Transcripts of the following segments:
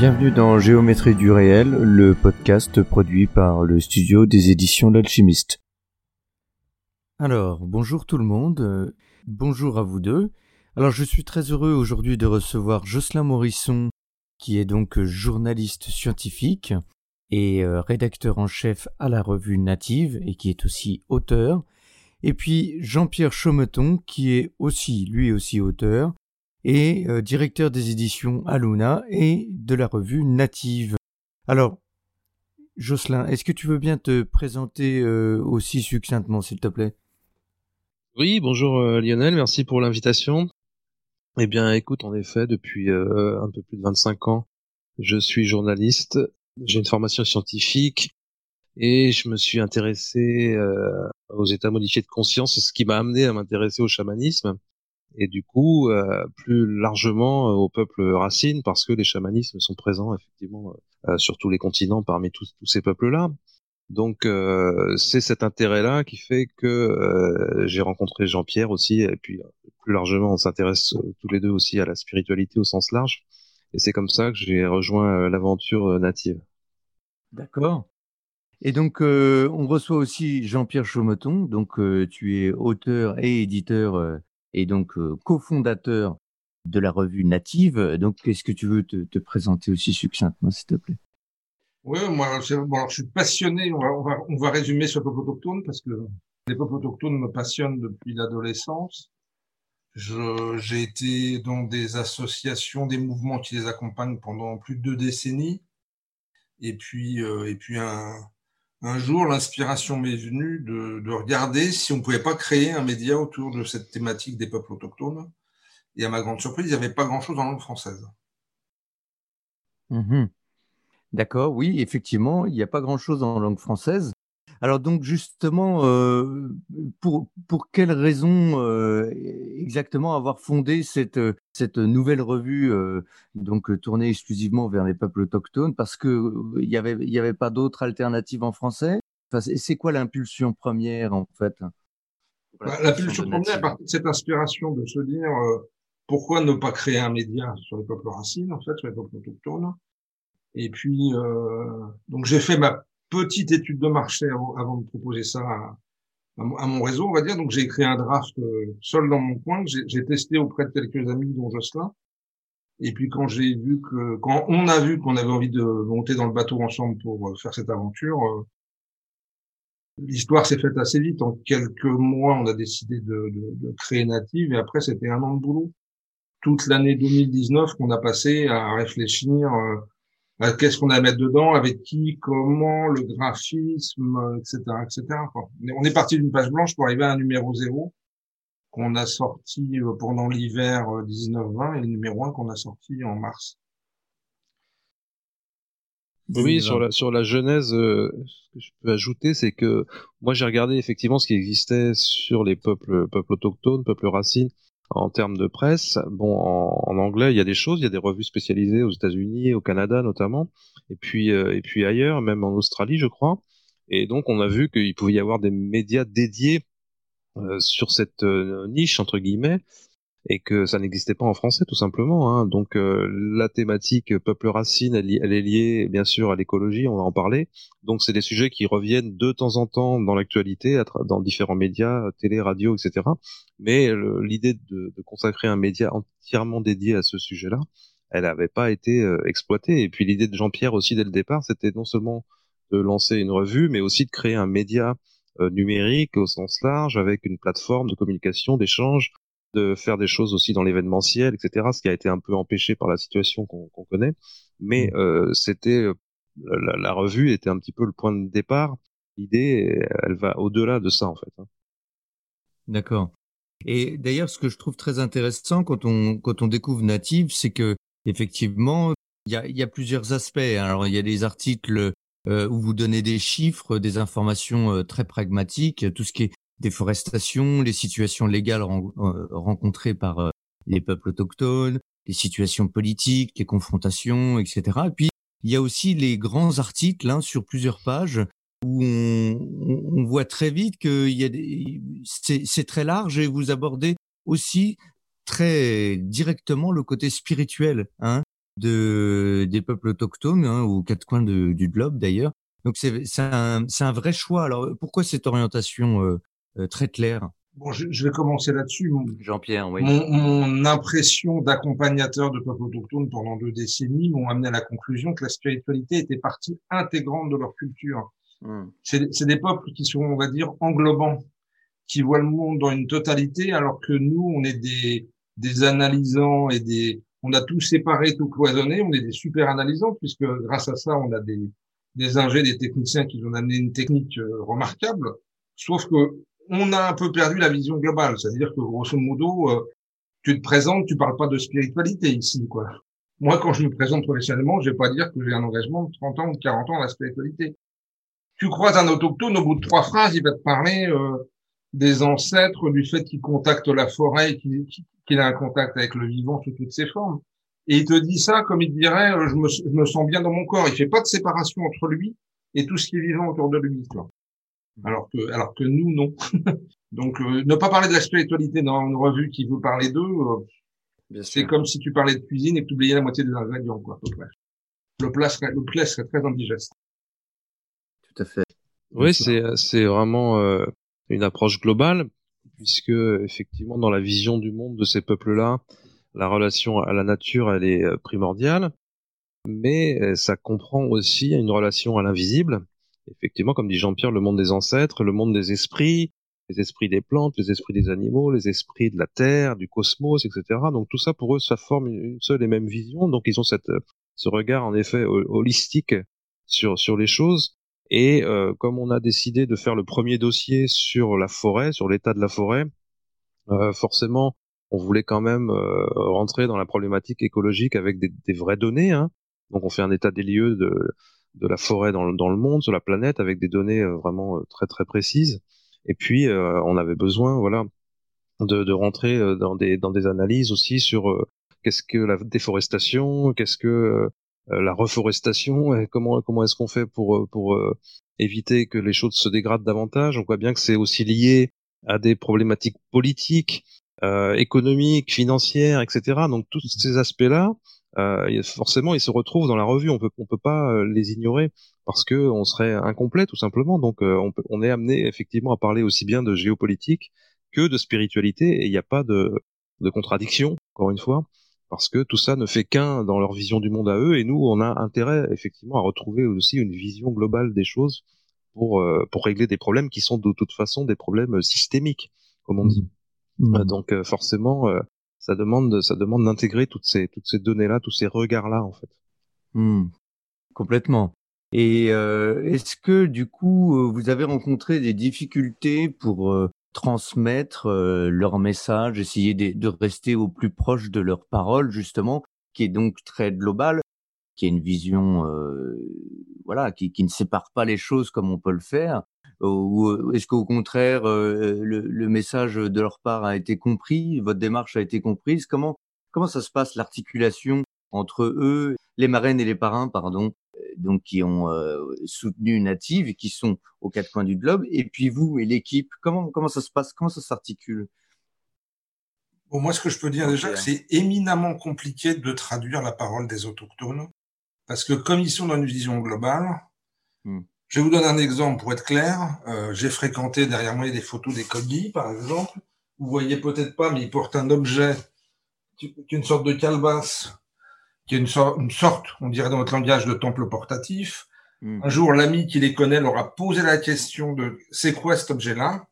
Bienvenue dans Géométrie du réel, le podcast produit par le studio des éditions L'Alchimiste. Alors, bonjour tout le monde, euh, bonjour à vous deux. Alors, je suis très heureux aujourd'hui de recevoir Jocelyn Morisson, qui est donc journaliste scientifique et euh, rédacteur en chef à la revue Native et qui est aussi auteur. Et puis Jean-Pierre Chaumeton, qui est aussi, lui aussi auteur, et euh, directeur des éditions Aluna et de la revue Native. Alors, Jocelyn, est-ce que tu veux bien te présenter euh, aussi succinctement, s'il te plaît? Oui, bonjour euh, Lionel, merci pour l'invitation. Eh bien, écoute, en effet, depuis un peu plus de 25 ans, je suis journaliste, j'ai une formation scientifique et je me suis intéressé aux états modifiés de conscience, ce qui m'a amené à m'intéresser au chamanisme et du coup euh, plus largement euh, au peuple racine parce que les chamanismes sont présents effectivement euh, sur tous les continents parmi tous, ces peuples-là. Donc c'est cet intérêt-là qui fait que j'ai rencontré Jean-Pierre aussi et puis plus largement on s'intéresse tous les deux aussi à la spiritualité au sens large et c'est comme ça que j'ai rejoint l'aventure native. D'accord. Et donc, on reçoit aussi Jean-Pierre Chaumeton. Donc, tu es auteur et éditeur et donc cofondateur de la revue Native. Donc, est-ce que tu veux te, présenter aussi succinctement, s'il te plaît? Oui, moi, je suis passionné. On va, on va, résumer sur le peuple autochtone parce que les peuples autochtones me passionnent depuis l'adolescence. J'ai été dans des associations, des mouvements qui les accompagnent pendant plus de deux décennies. Et puis, et puis un, un jour, l'inspiration m'est venue de, de, regarder si on ne pouvait pas créer un média autour de cette thématique des peuples autochtones. Et à ma grande surprise, il n'y avait pas grand-chose en langue française. Mmh D'accord, oui, effectivement, il n'y a pas grand-chose en langue française. Alors donc justement, euh, pour, pour quelles raisons euh, exactement avoir fondé cette, cette nouvelle revue euh, donc tournée exclusivement vers les peuples autochtones? Parce que il y avait il y avait pas d'autres alternatives en français? Enfin, c'est quoi l'impulsion première en fait? Bah, L'impulsion première, par cette inspiration de se dire pourquoi ne pas créer un média sur les peuples racines en fait, sur les peuples autochtones? Et puis donc j'ai fait ma petite étude de marché avant, de proposer ça à, mon réseau, on va dire. Donc j'ai écrit un draft euh, seul dans mon coin j'ai testé auprès de quelques amis, dont Jocelyn. Et puis quand j'ai vu que, quand on a vu qu'on avait envie de monter dans le bateau ensemble pour euh, faire cette aventure, euh, l'histoire s'est faite assez vite. En quelques mois, on a décidé de, de créer Native et après c'était un an de boulot. Toute l'année 2019 qu'on a passé à réfléchir qu'est-ce qu'on a à mettre dedans, avec qui, comment, le graphisme, etc., etc. On est parti d'une page blanche pour arriver à un numéro zéro qu'on a sorti euh, pendant l'hiver 19-20 euh, et le numéro 1 qu'on a sorti en mars. Oui, sur la sur la genèse, euh, ce que je peux ajouter, c'est que moi j'ai regardé effectivement ce qui existait sur les peuples peuples autochtones, peuples racines, en termes de presse. Bon, en, anglais, il y a des choses, il y a des revues spécialisées aux États-Unis, au Canada notamment, et puis euh, et puis ailleurs, même en Australie, je crois. Et donc, on a vu qu'il pouvait y avoir des médias dédiés euh, sur cette euh, niche entre guillemets et que ça n'existait pas en français tout simplement. Hein. Donc euh, la thématique peuple racine, elle, est liée bien sûr à l'écologie, on va en parler. Donc c'est des sujets qui reviennent de temps en temps dans l'actualité, dans différents médias, télé, radio, etc. Mais l'idée de, consacrer un média entièrement dédié à ce sujet-là, elle n'avait pas été euh, exploitée. Et puis l'idée de Jean-Pierre aussi dès le départ, c'était non seulement de lancer une revue, mais aussi de créer un média euh, numérique au sens large avec une plateforme de communication, d'échange, de faire des choses aussi dans l'événementiel, etc. Ce qui a été un peu empêché par la situation qu'on connaît. Mais mmh. euh, c'était euh, la, revue était un petit peu le point de départ. L'idée, elle va au-delà de ça en fait. Hein. D'accord. Et d'ailleurs, ce que je trouve très intéressant quand on quand on découvre Native, c'est que effectivement, il y a, y a plusieurs aspects. Alors, il y a des articles où vous donnez des chiffres, des informations très pragmatiques, tout ce qui est déforestation, les situations légales rencontrées par les peuples autochtones, les situations politiques, les confrontations, etc. Et puis il y a aussi les grands articles hein, sur plusieurs pages où on, on voit très vite que c'est très large et vous abordez aussi très directement le côté spirituel hein, de des peuples autochtones hein, aux quatre coins du globe d'ailleurs. Donc c'est un, un vrai choix. Alors pourquoi cette orientation euh, euh, très claire Bon, je, je, vais commencer là-dessus. Jean-Pierre, oui. Mon, mon impression d'accompagnateur de peuples autochtones pendant deux décennies m'ont amené à la conclusion que la spiritualité était partie intégrante de leur culture. Hmm. C'est des peuples qui sont, on va dire, englobants, qui voient le monde dans une totalité, alors que nous, on est des, des analysants et des, on a tout séparé, tout cloisonné, on est des super analysants, puisque grâce à ça, on a des, des ingés, des techniciens qui ont amené une technique euh, remarquable. Sauf que on a un peu perdu la vision globale. C'est-à-dire que grosso modo, euh, tu te présentes, tu parles pas de spiritualité ici, quoi. Moi, quand je me présente professionnellement, je vais pas dire que j'ai un engagement de 30 ans ou de 40 ans à la spiritualité. Tu croises un autochtone, au bout de trois phrases, il va te parler euh, des ancêtres, du fait qu'il contacte la forêt, qu'il a un contact avec le vivant sous toutes ses formes. Et il te dit ça comme il dirait, euh, je, me, je, me, sens bien dans mon corps. Il fait pas de séparation entre lui et tout ce qui est vivant autour de lui. Quoi alors que, alors que nous, non. Donc, euh, ne pas parler de la spiritualité dans une revue qui veut parler d'eux, euh, c'est comme si tu parlais de cuisine et que tu oubliais la moitié des ingrédients, quoi. Le plat serait, le plat serait très indigeste. Tout à fait. Oui, c'est, c'est vraiment euh, une approche globale, puisque effectivement, dans la vision du monde de ces peuples-là, la relation à la nature, elle est primordiale, mais ça comprend aussi une relation à l'invisible, effectivement, comme dit Jean-Pierre, le monde des ancêtres, le monde des esprits, les esprits des plantes, les esprits des animaux, les esprits de la terre, du cosmos, etc. Donc tout ça pour eux, ça forme une seule et même vision. Donc ils ont cette, ce regard en effet holistique sur sur les choses. Et euh, comme on a décidé de faire le premier dossier sur la forêt, sur l'état de la forêt, euh, forcément, on voulait quand même euh, rentrer dans la problématique écologique avec des, des vraies données. Hein. Donc on fait un état des lieux de de la forêt dans, dans, le monde, sur la planète, avec des données euh, vraiment euh, très très précises. Et puis euh, on avait besoin, voilà, de, de rentrer dans des dans des analyses aussi sur qu'est-ce que la déforestation, qu'est-ce que la reforestation, et comment comment est-ce qu'on fait pour pour éviter que les choses se dégradent davantage. On voit bien que c'est aussi lié à des problématiques politiques, euh, économiques, financières, etc. Donc tous ces aspects-là, euh, forcément ils se retrouvent dans la revue. On peut on peut pas euh, les ignorer parce que on serait incomplet tout simplement. Donc euh, on, peut, on est amené effectivement à parler aussi bien de géopolitique que de spiritualité et il n'y a pas de, de contradiction encore une fois parce que tout ça ne fait qu'un dans leur vision du monde à eux et nous on a intérêt effectivement à retrouver aussi une vision globale des choses pour pour régler des problèmes qui sont de toute façon des problèmes systémiques comme on dit. Mmh. Mmh. Donc forcément ça demande, ça demande d'intégrer toutes ces, toutes ces données-là, tous ces regards-là, en fait. Hmm. Complètement. Et euh, est-ce que du coup, euh, vous avez rencontré des difficultés pour euh, transmettre leur message, essayer de, rester au plus proche de leur parole, justement, qui est donc très globale, qui a une vision, voilà, qui ne sépare pas les choses comme on peut le faire, ou euh, est-ce qu'au contraire, euh, le, le, message de leur part a été compris, votre démarche a été comprise? Comment comment ça se passe l'articulation entre eux, les marraines et les parrains, pardon, euh, donc qui ont soutenu Native et qui sont aux quatre coins du globe, et puis vous et l'équipe, comment comment ça se passe? Comment ça s'articule? Bon, moi, ce que je peux dire déjà, c'est éminemment compliqué de traduire la parole des autochtones, parce que comme ils sont dans une vision globale, mmh. Je vous donner un exemple pour être clair. Euh, j'ai fréquenté derrière moi des photos des Kogi, par exemple. Vous voyez peut-être pas, mais ils portent un objet qui est une sorte de calebasse, qui est une, sorte, on dirait dans notre langage, de temple portatif. Hmm. Un jour, l'ami qui les connaît leur a posé la question de c'est quoi cet objet-là?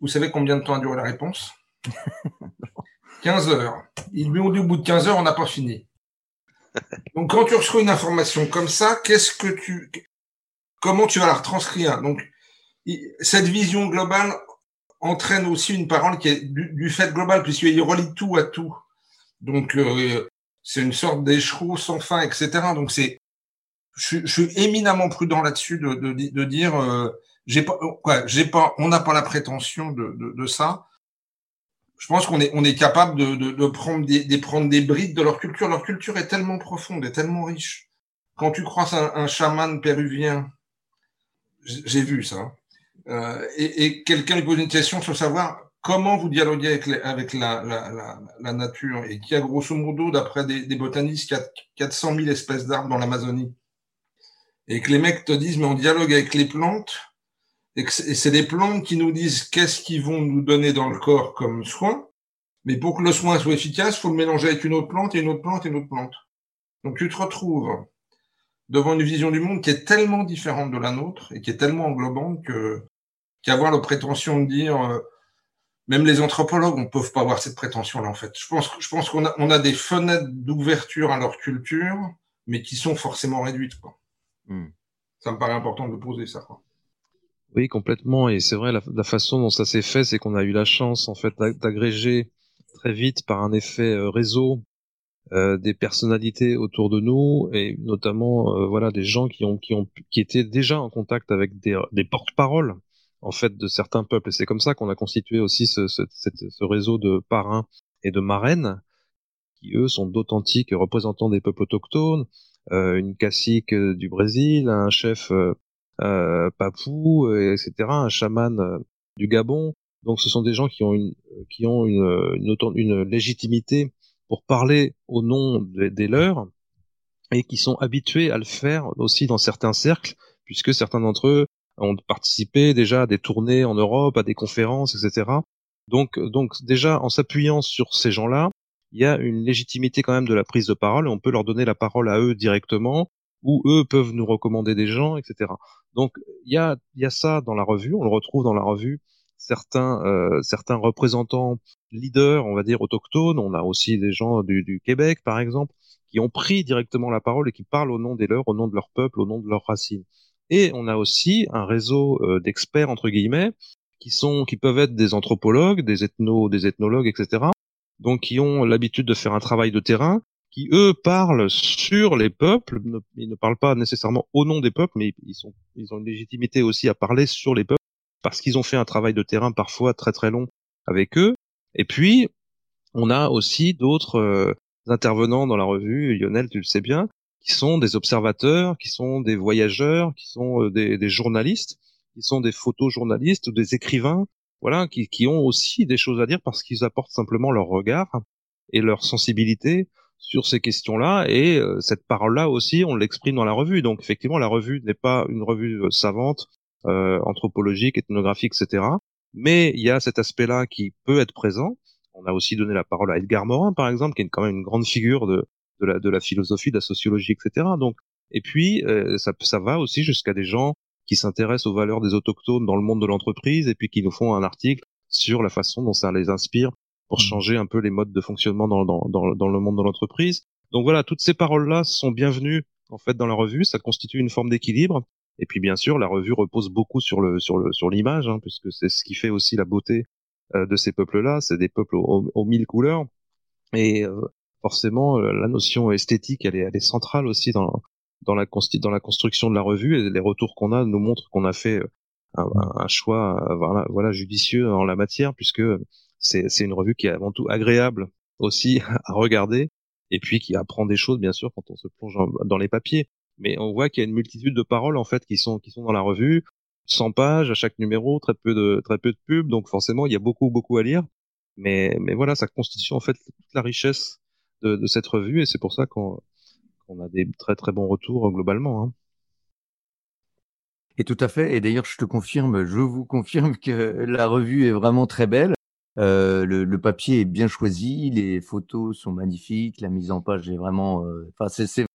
Vous savez combien de temps a duré la réponse? 15 heures. Ils lui ont dit au bout de 15 heures, on n'a pas fini. Donc quand tu reçois une information comme ça, qu'est-ce que tu comment tu vas la retranscrire Donc, cette vision globale entraîne aussi une parole qui est du, fait global, puisqu'il relie tout à tout. Donc, euh, c'est une sorte d'écheveau sans fin, etc. Donc, c'est je, suis éminemment prudent là-dessus de, de, dire, euh, j'ai pas, on n'a pas la prétention de, de, ça. Je pense qu'on est, on est capable de, prendre des, de prendre des brides de leur culture. Leur culture est tellement profonde et tellement riche. Quand tu croises un, un chaman péruvien, j'ai vu ça, euh, et, quelqu'un lui pose une question sur savoir comment vous dialoguez avec, la, nature et qui a grosso modo, d'après des, des botanistes, 400 000 espèces d'arbres dans l'Amazonie. Et que les mecs te disent, mais on dialogue avec les plantes, et, c'est les plantes qui nous disent qu'est-ce qu'ils vont nous donner dans le corps comme soin. Mais pour que le soin soit efficace, faut le mélanger avec une autre plante et une autre plante et une autre plante. Donc tu te retrouves devant une vision du monde qui est tellement différente de la nôtre et qui est tellement englobante que qu'avoir la prétention de dire euh, même les anthropologues ne peuvent pas avoir cette prétention-là, en fait. Je pense, je pense qu'on a, on a des fenêtres d'ouverture à leur culture, mais qui sont forcément réduites, quoi. Hmm. Ça me paraît important de poser ça, quoi. Oui, complètement. Et c'est vrai, la, la, façon dont ça s'est fait, c'est qu'on a eu la chance, en fait, d'agréger très vite par un effet euh, réseau euh, des personnalités autour de nous et notamment euh, voilà des gens qui ont qui ont qui étaient déjà en contact avec des, des porte-paroles en fait de certains peuples. Et c'est comme ça qu'on a constitué aussi ce, ce, ce, réseau de parrains et de marraines qui eux sont d'authentiques représentants des peuples autochtones, euh, une cacique euh, du Brésil, un chef euh, papou, etc., un chaman du Gabon. Donc ce sont des gens qui ont une qui ont une, une, une légitimité pour parler au nom des, leurs et qui sont habitués à le faire aussi dans certains cercles, puisque certains d'entre eux ont participé déjà à des tournées en Europe, à des conférences, etc. Donc, donc déjà en s'appuyant sur ces gens-là, il y a une légitimité quand même de la prise de parole. On peut leur donner la parole à eux directement, ou eux peuvent nous recommander des gens, etc. Donc il y a, il y a ça dans la revue. On le retrouve dans la revue. Certains, euh, certains représentants leaders, on va dire autochtones. On a aussi des gens du, Québec, par exemple, qui ont pris directement la parole et qui parlent au nom des leurs, au nom de leur peuple, au nom de leurs racines. Et on a aussi un réseau euh, d'experts entre guillemets qui sont, qui peuvent être des anthropologues, des ethno, des ethnologues, etc. Donc qui ont l'habitude de faire un travail de terrain, qui eux parlent sur les peuples. ils ne parlent pas nécessairement au nom des peuples, mais ils sont, ils ont une légitimité aussi à parler sur les peuples parce qu'ils ont fait un travail de terrain parfois très très long avec eux. Et puis on a aussi d'autres euh, intervenants dans la revue, Lionel, tu le sais bien, qui sont des observateurs, qui sont des voyageurs, qui sont euh, des, journalistes, qui sont des photojournalistes ou des écrivains, voilà, qui, qui ont aussi des choses à dire parce qu'ils apportent simplement leur regard et leur sensibilité sur ces questions-là. Et euh, cette parole-là aussi, on l'exprime dans la revue. Donc effectivement, la revue n'est pas une revue savante, anthropologique, ethnographique, etc. Mais il y a cet aspect-là qui peut être présent. On a aussi donné la parole à Edgar Morin, par exemple, qui est quand même une grande figure de, de la, de la philosophie, de la sociologie, etc. Donc, et puis euh, ça, ça va aussi jusqu'à des gens qui s'intéressent aux valeurs des autochtones dans le monde de l'entreprise et puis qui nous font un article sur la façon dont ça les inspire pour mmh. changer un peu les modes de fonctionnement dans, dans, dans, dans le monde de l'entreprise. Donc voilà, toutes ces paroles-là sont bienvenues en fait dans la revue. Ça constitue une forme d'équilibre. Et puis bien sûr, la revue repose beaucoup sur le sur le sur l'image, hein, puisque c'est ce qui fait aussi la beauté euh, de ces peuples-là. C'est des peuples aux, aux, mille couleurs. Et euh, forcément, euh, la notion esthétique, elle est, elle est centrale aussi dans, dans, la, dans la construction de la revue et les retours qu'on a nous montrent qu'on a fait euh, un, un choix euh, voilà, voilà, judicieux en la matière puisque c'est, c'est une revue qui est avant tout agréable aussi à regarder et puis qui apprend des choses bien sûr quand on se plonge dans les papiers. Mais on voit qu'il y a une multitude de paroles en fait qui sont qui sont dans la revue, 100 pages à chaque numéro, très peu de très peu de pubs, donc forcément il y a beaucoup beaucoup à lire. Mais mais voilà, ça constitue en fait toute la richesse de, cette revue et c'est pour ça qu'on a des très très bons retours euh, globalement. Hein. Et tout à fait. Et d'ailleurs, je te confirme, je vous confirme que la revue est vraiment très belle. Euh, le, papier est bien choisi, les photos sont magnifiques, la mise en page est vraiment, euh, enfin c'est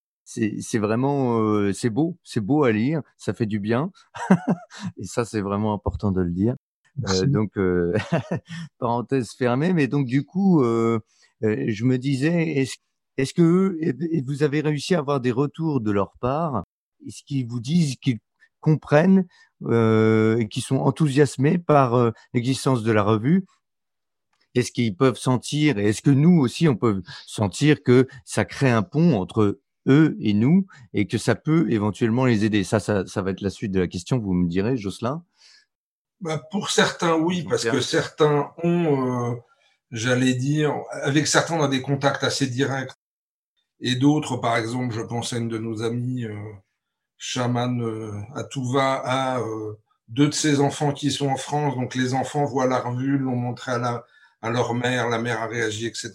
c'est vraiment c'est beau, c'est beau à lire, ça fait du bien. et ça c'est vraiment important de le dire. donc parenthèse fermée, mais donc du coup euh, je me disais, est-ce est que vous avez réussi à avoir des retours de leur part? Est-ce qu'ils vous disent qu'ils comprennent euh, et qu'ils sont enthousiasmés par euh, l'existence de la revue? Est-ce qu'ils peuvent sentir, et est-ce que nous aussi, on peut sentir que ça crée un pont entre eux et nous, et que ça peut éventuellement les aider. Ça, ça, ça va être la suite de la question. Vous me direz, Jocelyn. Bah pour certains, oui, parce que certains ont, euh, j'allais dire, avec certains, on a des contacts assez directs, et d'autres, par exemple, je pense à une de nos amies, euh, chaman euh, à Touva, à euh, deux de ses enfants qui sont en France, donc les enfants voient la revue, l'ont montré à, la, à leur mère, la mère a réagi, etc.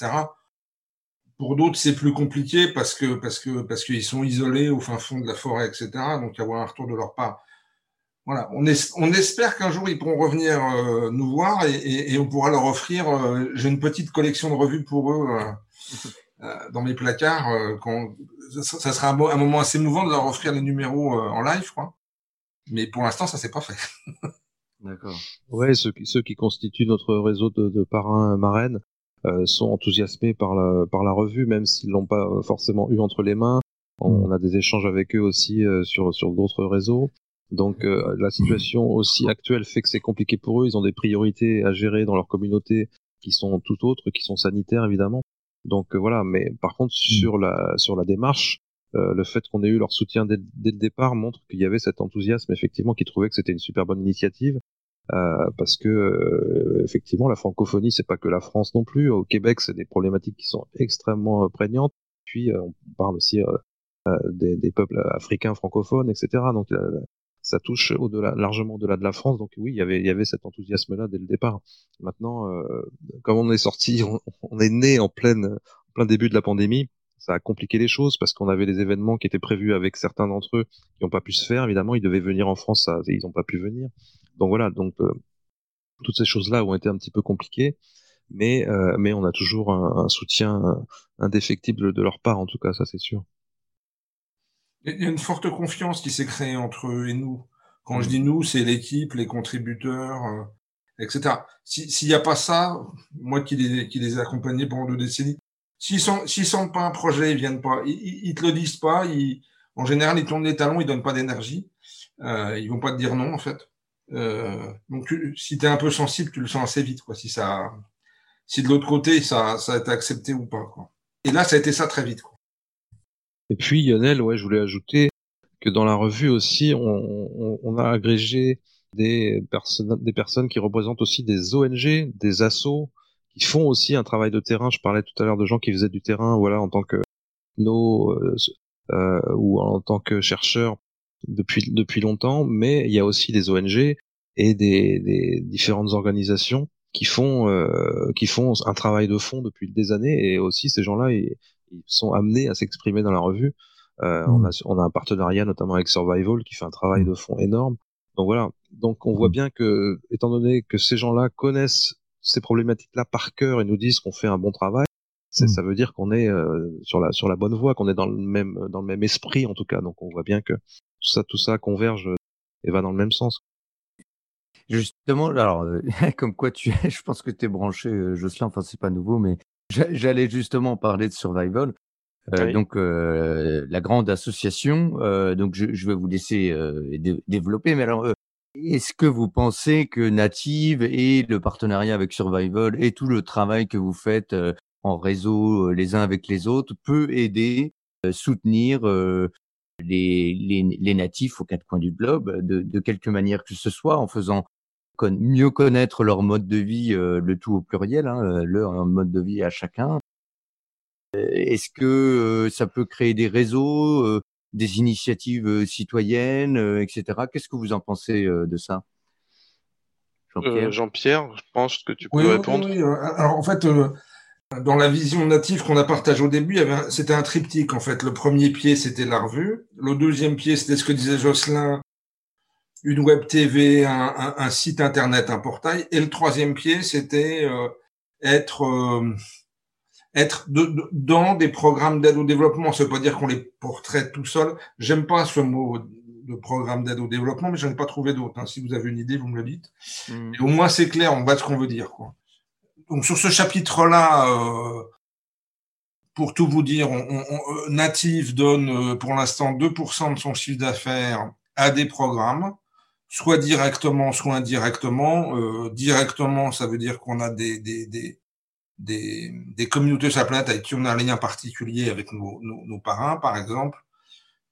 Pour d'autres, c'est plus compliqué parce que parce que parce qu'ils sont isolés au fin fond de la forêt, etc. Donc avoir un retour de leur part voilà, on, on espère qu'un jour ils pourront revenir euh, nous voir et, on pourra leur offrir. Euh, j'ai une petite collection de revues pour eux euh, dans mes placards. ça, sera un, moment assez mouvant de leur offrir les numéros en live, quoi. Mais pour l'instant, ça s'est pas fait. D'accord. Ouais, ceux qui, ceux qui constituent notre réseau de, de parrains marraines sont enthousiasmés par la, par la revue, même s'ils l'ont pas forcément eu entre les mains. On, a des échanges avec eux aussi sur, sur d'autres réseaux. Donc euh, la situation aussi actuelle fait que c'est compliqué pour eux. Ils ont des priorités à gérer dans leur communauté qui sont tout autres, qui sont sanitaires évidemment. Donc euh, voilà. Mais par contre mm. sur la sur la démarche, euh, le fait qu'on ait eu leur soutien dès, dès le départ montre qu'il y avait cet enthousiasme effectivement, qui trouvait que c'était une super bonne initiative. Euh, parce que euh, effectivement la francophonie c'est pas que la France non plus au Québec c'est des problématiques qui sont extrêmement prégnantes puis on parle aussi des, des, peuples africains francophones etc donc ça touche au-delà, largement au-delà de la France. Donc oui, il y avait, y avait cet enthousiasme-là dès le départ. Maintenant, euh, comme on est sorti, on, est né en pleine, plein début de la pandémie, ça a compliqué les choses parce qu'on avait des événements qui étaient prévus avec certains d'entre eux qui n'ont pas pu se faire. Évidemment, ils devaient venir en France, ça, ils n'ont pas pu venir. Donc voilà, donc euh, toutes ces choses-là ont été un petit peu compliquées, mais euh, mais on a toujours un, un soutien indéfectible de leur part, en tout cas, ça c'est sûr. Il y a une forte confiance qui s'est créée entre eux et nous. Quand je mm. dis nous, c'est l'équipe, les contributeurs, euh, etc. S'il n'y a pas ça, moi qui les, qui les ai accompagnés pendant deux décennies, s'ils s'ils sentent pas un projet, ils viennent pas, ils, ils, te le disent pas, ils, en général, ils tournent les talons, ils donnent pas d'énergie, euh, ils vont pas te dire non, en fait. Euh, donc, si tu es un peu sensible, tu le sens assez vite, quoi, si ça, si de l'autre côté, ça, ça a été accepté ou pas, quoi. Et là, ça a été ça très vite, quoi. Et puis Lionel, ouais, je voulais ajouter que dans la revue aussi, on, on, a agrégé des personnes, des personnes qui représentent aussi des ONG, des assos, qui font aussi un travail de terrain. Je parlais tout à l'heure de gens qui faisaient du terrain, voilà, en tant que nos euh, euh, ou en tant que chercheurs depuis depuis longtemps, mais il y a aussi des ONG et des, des différentes organisations qui font euh, qui font un travail de fond depuis des années et aussi ces gens-là ils, sont amenés à s'exprimer dans la revue. Euh, on, mm. a, on, a, un partenariat notamment avec Survival qui fait un travail mm. de fond énorme. Donc voilà. Donc on voit mm. bien que, étant donné que ces gens-là connaissent ces problématiques-là par cœur et nous disent qu'on fait un bon travail, ça veut dire qu'on est euh, sur la sur la bonne voie, qu'on est dans le même dans le même esprit en tout cas. Donc on voit bien que tout ça tout ça converge et va dans le même sens. Justement, alors euh, comme quoi tu es, je pense que tu es branché, Jocelyn. Enfin c'est pas nouveau, mais J'allais justement parler de Survival. Euh, donc euh, la grande association. Euh, donc je, je, vais vous laisser euh, développer. Mais alors, euh, est-ce que vous pensez que Native et le partenariat avec Survival et tout le travail que vous faites en réseau les uns avec les autres peut aider, soutenir les, les, les, natifs aux quatre coins du globe de, de quelque manière que ce soit en faisant mieux connaître leur mode de vie, euh, le tout au pluriel, hein, euh, leur mode de vie à chacun. Euh, est-ce que ça peut créer des réseaux, des initiatives citoyennes, etc. Qu'est-ce que vous en pensez de ça? Jean-Pierre, je pense que tu peux répondre. Oui, Alors en fait, dans la vision native qu'on a partagée au début, c'était un triptyque en fait. Le premier pied, c'était la revue. Le deuxième pied, c'était ce que disait Jocelyn, une web TV, un, un, site internet, un portail. Et le troisième pied, c'était euh, être euh, être de, dans des programmes d'aide au développement. Ça veut pas dire qu'on les portrait tout seul. J'aime pas ce mot de programme d'aide au développement, mais j'en ai pas trouvé d'autres. Hein. Si vous avez une idée, vous me le dites. Mmh. au moins, c'est clair, on voit ce qu'on veut dire. Quoi. Donc sur ce chapitre-là, euh, pour tout vous dire, on, Native donne pour l'instant 2% de son chiffre d'affaires à des programmes soit directement, soit indirectement. Euh, directement, ça veut dire qu'on a des, des, des, des, communautés sur avec qui on a un lien particulier avec nos, nos, parrains, par exemple,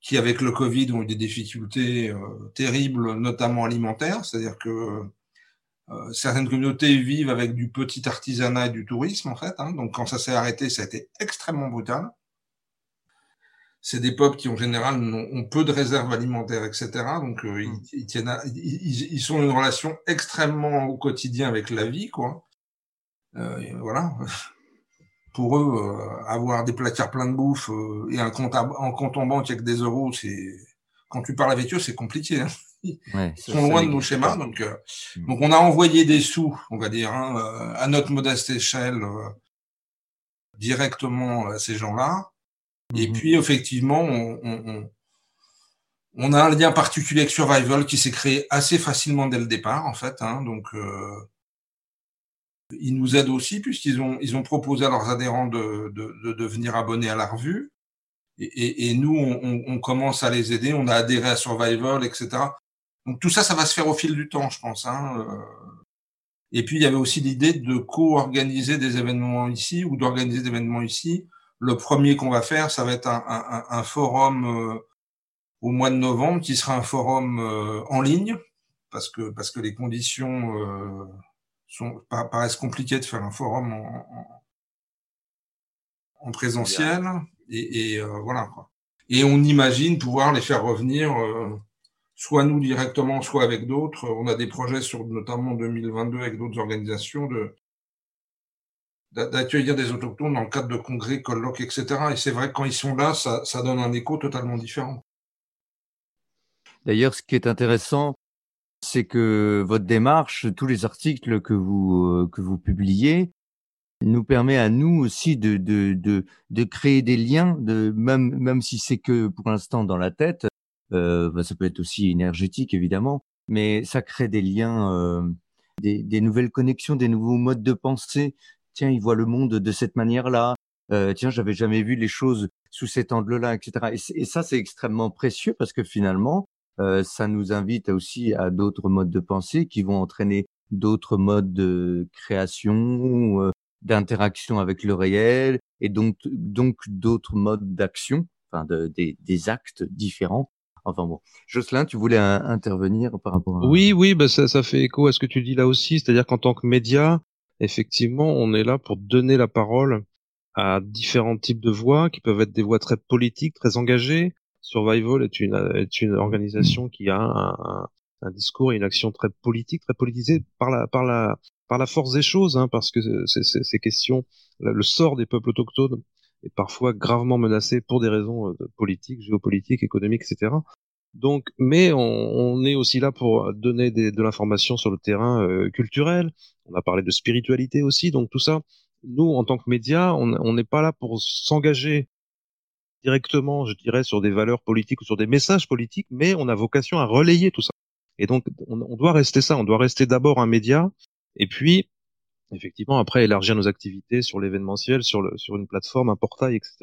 qui avec le Covid ont eu des difficultés euh, terribles, notamment alimentaires, c'est-à-dire que euh, certaines communautés vivent avec du petit artisanat et du tourisme, en fait. Hein, donc quand ça s'est arrêté, ça a été extrêmement brutal. C'est des peuples qui, en général, ont, peu de réserves alimentaires, etc. Donc euh, mmh. ils, tiennent ils, ils, sont une relation extrêmement au quotidien avec la vie, quoi. Euh, voilà. Pour eux, avoir des placards pleins de bouffe et un compte, en compte en banque avec des euros, c'est quand tu parles avec eux, c'est compliqué. Hein. Ils sont loin de nos schémas, donc mm. donc on a envoyé des sous, on va dire, hein, à notre modeste échelle, directement à ces gens-là. Et mm-hmm. puis effectivement, on, on, on, a un lien particulier avec Survival qui s'est créé assez facilement dès le départ, en fait. Hein, donc ils nous aident aussi puisqu'ils ont, ils ont proposé à leurs adhérents de, de, de devenir abonnés à la revue. Et, et, nous, on, on, commence à les aider. On a adhéré à Survival, etc. Donc tout ça, ça va se faire au fil du temps, je pense. Hein. Euh. Et puis il y avait aussi l'idée de co-organiser des événements ici ou d'organiser des événements ici. Le premier qu'on va faire, ça va être un, un, un forum euh, au mois de novembre, qui sera un forum euh, en ligne, parce que parce que les conditions sont, paraissent compliquées de faire un forum en, en, présentiel. Et, et euh, voilà. Quoi. Et on imagine pouvoir les faire revenir, euh, soit nous directement, soit avec d'autres. On a des projets sur notamment 2022 avec d'autres organisations de d'accueillir des autochtones dans le cadre de congrès, colloques, etc. Et c'est vrai que quand ils sont là, ça, ça donne un écho totalement différent. D'ailleurs, ce qui est intéressant, c'est que votre démarche, tous les articles que vous euh, que vous publiez, nous permet à nous aussi de de de, de créer des liens, de même même si c'est que pour l'instant dans la tête, bah, ça peut être aussi énergétique évidemment, mais ça crée des liens, euh, des, des nouvelles connexions, des nouveaux modes de pensée. Tiens, il voit le monde de cette manière-là. Euh, tiens, j'avais jamais vu les choses sous cet angle-là, etc. Et, et ça, c'est extrêmement précieux parce que finalement, euh, ça nous invite aussi à d'autres modes de pensée qui vont entraîner d'autres modes de création, euh, d'interaction avec le réel, et donc donc d'autres modes d'action, enfin de, des, des actes différents. Enfin bon, Jocelyn, tu voulais intervenir par rapport à... Oui, oui, bah ça, ça fait écho à ce que tu dis là aussi, c'est-à-dire qu'en tant que média, effectivement, on est là pour donner la parole à différents types de voix qui peuvent être des voix très politiques, très engagées, Survival est une, est une organisation qui a un, discours et une action très politique, très politisée par la, par la, par la force des choses, hein, parce que ces questions, le sort des peuples autochtones est parfois gravement menacé pour des raisons euh, politiques, géopolitiques, économiques, etc. Donc, mais on, on, est aussi là pour donner des, de l'information sur le terrain euh, culturel. On a parlé de spiritualité aussi, donc tout ça. Nous, en tant que médias, on n'est pas là pour s'engager directement, je dirais, sur des valeurs politiques ou sur des messages politiques, mais on a vocation à relayer tout ça. Et donc, on, doit rester ça. On doit rester d'abord un média, et puis, effectivement, après, élargir nos activités sur l'événementiel, sur, le, sur une plateforme, un portail, etc.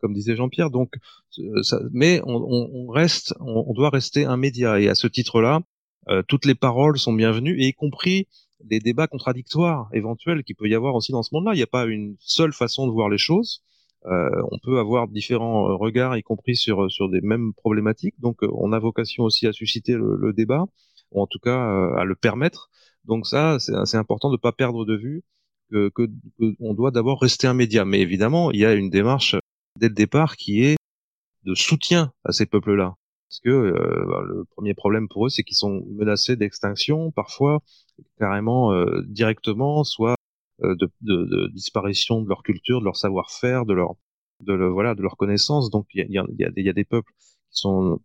Comme disait Jean-Pierre. Donc, euh, ça, mais on, on reste, on, doit rester un média. Et à ce titre-là, euh, toutes les paroles sont bienvenues, et y compris les débats contradictoires éventuels qu'il peut y avoir aussi dans ce monde-là. Il n'y a pas une seule façon de voir les choses. Euh, on peut avoir différents euh, regards, y compris sur euh, sur des mêmes problématiques. Donc, on a vocation aussi à susciter le, débat, ou en tout cas à le permettre. Donc ça, c'est important de ne pas perdre de vue que, que, on doit d'abord rester un média. Mais évidemment, il y a une démarche dès le départ qui est de soutien à ces peuples-là. Parce que bah, le premier problème pour eux, c'est qu'ils sont menacés d'extinction, parfois carrément directement, soit euh, de, de, de, disparition de leur culture, de leur savoir-faire, de leur de le, voilà de leur connaissance. Donc il y a, y, a, y a, des peuples qui sont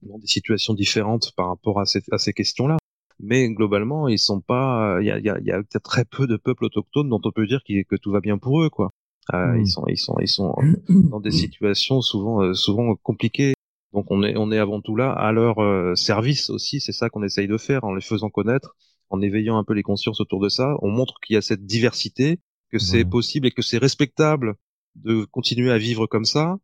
dans des situations différentes par rapport à ces, à ces questions-là. Mais globalement, ils sont pas. Il y a, y, a, y a très peu de peuples autochtones dont on peut dire que tout va bien pour eux, quoi. Euh, hmm. Ils sont, ils sont, ils sont dans des situations souvent, euh, souvent compliquées. Donc on est, on est avant tout là à leur euh, service aussi. C'est ça qu'on essaye de faire en les faisant connaître en éveillant un peu les consciences autour de ça, on montre qu'il y a cette diversité, que c'est possible et que c'est respectable de continuer à vivre comme ça,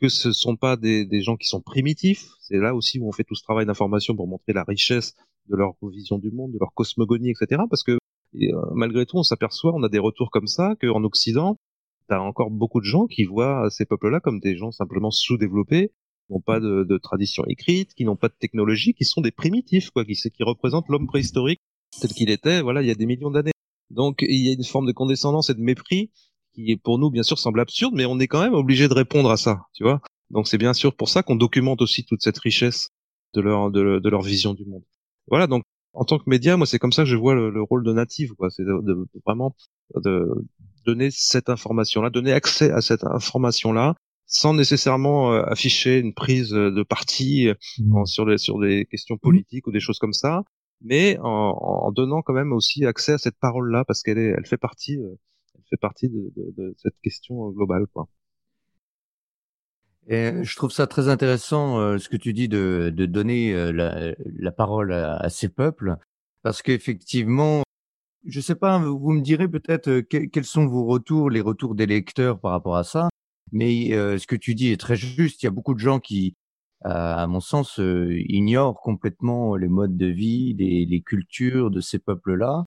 que ce sont pas des, des gens qui sont primitifs. C'est là aussi où on fait tout ce travail d'information pour montrer la richesse de leur vision du monde, de leur cosmogonie, etc. Parce que euh, malgré tout, on s'aperçoit, on a des retours comme ça, qu'en Occident, tu as encore beaucoup de gens qui voient ces peuples-là comme des gens simplement sous-développés, qui n'ont pas de, de, tradition écrite, qui n'ont pas de technologie, qui sont des primitifs, quoi, qui, qui représentent l'homme préhistorique tel qu'il était, voilà, il y a des millions d'années. Donc il y a une forme de condescendance et de mépris qui, pour nous, bien sûr, semble absurde, mais on est quand même obligé de répondre à ça, tu vois. Donc c'est bien sûr pour ça qu'on documente aussi toute cette richesse de leur de, leur vision du monde. Voilà, donc en tant que média, moi c'est comme ça que je vois le, rôle de native, quoi. C'est de, vraiment de donner cette information-là, donner accès à cette information-là, sans nécessairement euh, afficher une prise de parti mmh. sur les sur des questions mmh. politiques ou des choses comme ça, mais en, en, donnant quand même aussi accès à cette parole-là parce qu'elle est, elle fait partie, euh, elle fait partie de, de, de cette question globale, quoi. Et je trouve ça très intéressant euh, ce que tu dis de, donner euh, la, parole à, ces peuples, parce qu'effectivement, je sais pas, vous me direz peut-être quels sont vos retours, les retours des lecteurs par rapport à ça, mais ce que tu dis est très juste. Il y a beaucoup de gens qui, à mon sens, ignorent complètement les modes de vie, les cultures de ces peuples-là.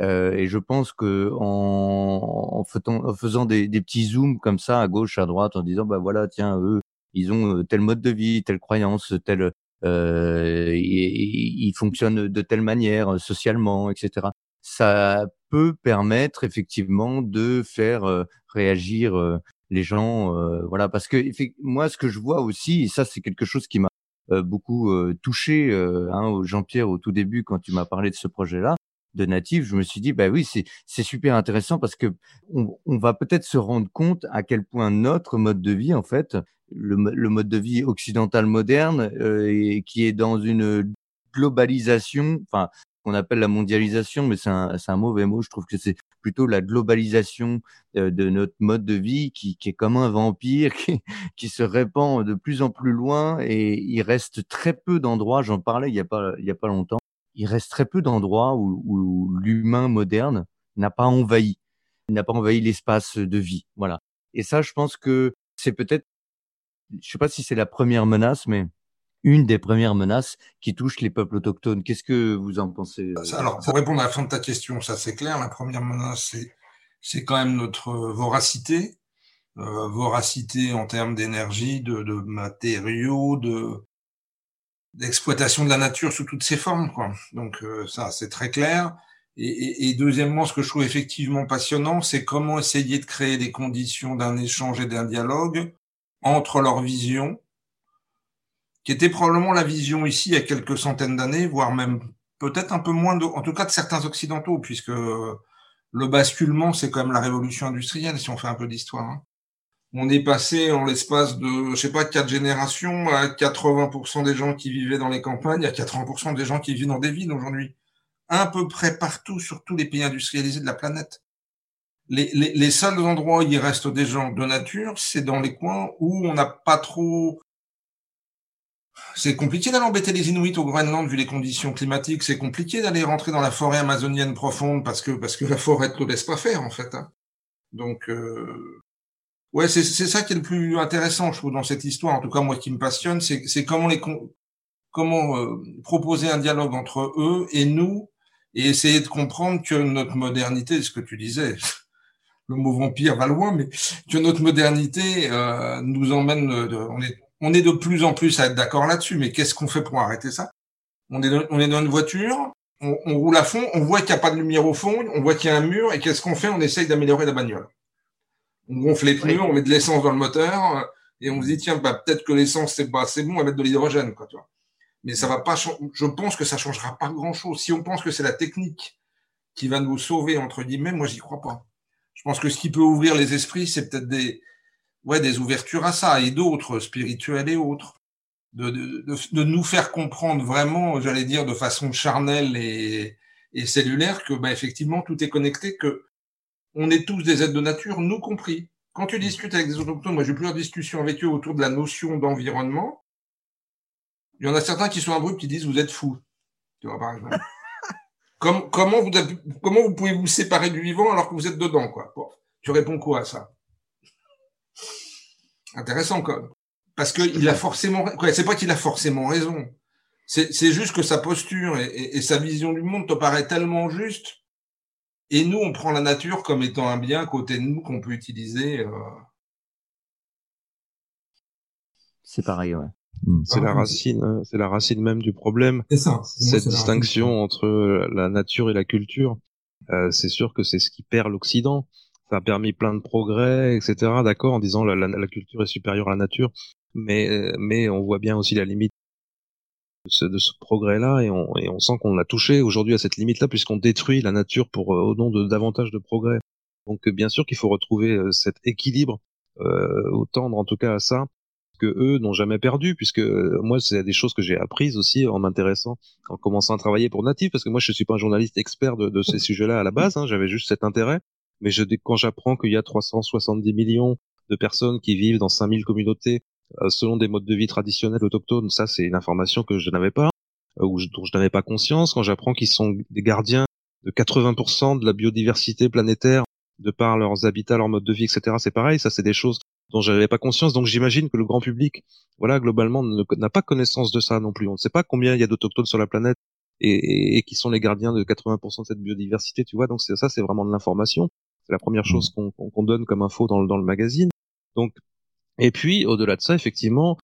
Euh, et je pense que en, en, faisant, des, des, petits zooms comme ça à gauche, à droite, en disant bah voilà, tiens, eux, ils ont tel mode de vie, telle croyance, tel, euh, ils, ils fonctionnent de telle manière socialement, etc. Ça peut permettre effectivement de faire réagir les gens, euh, voilà, parce que moi, ce que je vois aussi, et ça, c'est quelque chose qui m'a euh, beaucoup euh, touché, hein, Jean-Pierre, au tout début, quand tu m'as parlé de ce projet-là de natif, je me suis dit, bah oui, c'est super intéressant parce que on, on va peut-être se rendre compte à quel point notre mode de vie, en fait, le, le mode de vie occidental moderne, et qui est dans une globalisation, enfin, qu'on appelle la mondialisation, mais c'est un, un, mauvais mot. Je trouve que c'est plutôt la globalisation euh, de notre mode de vie qui, qui est comme un vampire, qui, qui, se répand de plus en plus loin et il reste très peu d'endroits, j'en parlais il y a pas, il y a pas longtemps, il reste très peu d'endroits où, où l'humain moderne n'a pas envahi, n'a pas envahi l'espace de vie. Voilà. Et ça, je pense que c'est peut-être, je sais pas si c'est la première menace, mais une des premières menaces qui touche les peuples autochtones. Qu'est-ce que vous en pensez euh, Alors, pour répondre à la fin de ta question, ça c'est clair. La première menace, c'est c'est quand même notre voracité, euh, voracité en termes d'énergie, de, de, matériaux, de d'exploitation de la nature sous toutes ses formes. Quoi. Donc euh, ça, c'est très clair. Et, deuxièmement, ce que je trouve effectivement passionnant, c'est comment essayer de créer des conditions d'un échange et d'un dialogue entre leurs visions qui était probablement la vision ici il y a quelques centaines d'années, voire même peut-être un peu moins, en tout cas de certains occidentaux, puisque le basculement, c'est quand même la révolution industrielle, si on fait un peu d'histoire. Hein. On est passé en l'espace de, je sais pas, quatre générations à 80% des gens qui vivaient dans les campagnes, à 80% des gens qui vivent dans des villes aujourd'hui. À peu près partout sur tous les pays industrialisés de la planète. Les, les, les seuls endroits où il reste des gens de nature, c'est dans les coins où on n'a pas trop c'est compliqué d'aller embêter les Inuits au Groenland vu les conditions climatiques. C'est compliqué d'aller rentrer dans la forêt amazonienne profonde parce que parce que la forêt te le laisse pas faire en fait. Hein. Donc euh... ouais, c'est ça qui est le plus intéressant, je trouve, dans cette histoire. En tout cas, moi qui me passionne, c'est comment les comment euh, proposer un dialogue entre eux et nous et essayer de comprendre que notre modernité, ce que tu disais, le mot vampire va loin, mais que notre modernité euh, nous emmène, de, on est on est de plus en plus à être d'accord là-dessus, mais qu'est-ce qu'on fait pour arrêter ça? On est, dans, on est dans une voiture, on, roule à fond, on voit qu'il n'y a pas de lumière au fond, on voit qu'il y a un mur, et qu'est-ce qu'on fait? On essaye d'améliorer la bagnole. On gonfle les pneus, on met de l'essence dans le moteur, et on se dit, tiens, bah, peut-être que l'essence, c'est pas c'est bon, on va mettre de l'hydrogène, quoi, tu vois. Mais ça va pas je pense que ça changera pas grand chose. Si on pense que c'est la technique qui va nous sauver, entre guillemets, moi, j'y crois pas. Je pense que ce qui peut ouvrir les esprits, c'est peut-être des, ouais, des ouvertures à ça et d'autres, spirituelles et autres. De, de, de, nous faire comprendre vraiment, j'allais dire, de façon charnelle et, et cellulaire que, bah, effectivement, tout est connecté, que on est tous des êtres de nature, nous compris. Quand tu discutes avec des autochtones, moi j'ai plusieurs discussions avec eux autour de la notion d'environnement. Il y en a certains qui sont abrupts qui disent vous êtes fous. Tu vois, par exemple. Comme, comment, vous, comment vous pouvez vous séparer du vivant alors que vous êtes dedans, quoi? tu réponds quoi à ça? Intéressant, quoi. Parce qu'il a forcément, c'est pas qu'il a forcément raison. C'est juste que sa posture et, sa vision du monde te paraît tellement juste Et nous, on prend la nature comme étant un bien côté de nous qu'on peut utiliser. Euh... C'est pareil, ouais. Hmm. C'est la racine, hein, c'est la racine même du problème. C'est ça. Cette distinction entre la nature et la culture, euh, c'est sûr que c'est ce qui perd l'Occident. Ça a permis plein de progrès, etc. D'accord, en disant la, la, la, culture est supérieure à la nature, mais mais on voit bien aussi la limite ce, de ce progrès-là et on, et on sent qu'on l'a touché aujourd'hui à cette limite-là puisqu'on détruit la nature pour euh, au nom de davantage de progrès. Donc bien sûr qu'il faut retrouver euh, cet équilibre, euh, au tendre en tout cas à ça, que eux n'ont jamais perdu puisque euh, moi c'est des choses que j'ai apprises aussi en m'intéressant, en commençant à travailler pour Natif parce que moi je suis pas un journaliste expert de, de ces sujets-là à la base, hein, j'avais juste cet intérêt, mais je, quand j'apprends qu'il y a 370 millions de personnes qui vivent dans 5000 communautés euh, selon des modes de vie traditionnels autochtones, ça c'est une information que je n'avais pas, euh, ou dont je n'avais pas conscience. Quand j'apprends qu'ils sont des gardiens de 80% de la biodiversité planétaire, de par leurs habitats, leur mode de vie, etc. C'est pareil, ça c'est des choses dont j'avais pas conscience. Donc j'imagine que le grand public, voilà, globalement, n'a pas connaissance de ça non plus. On ne sait pas combien il y a d'autochtones sur la planète et, et, qui sont les gardiens de 80% de cette biodiversité, tu vois. Donc ça, c'est vraiment de l'information. C'est la première chose mmh. qu'on donne comme info dans, dans le magazine. Donc et puis, au-delà de ça, effectivement,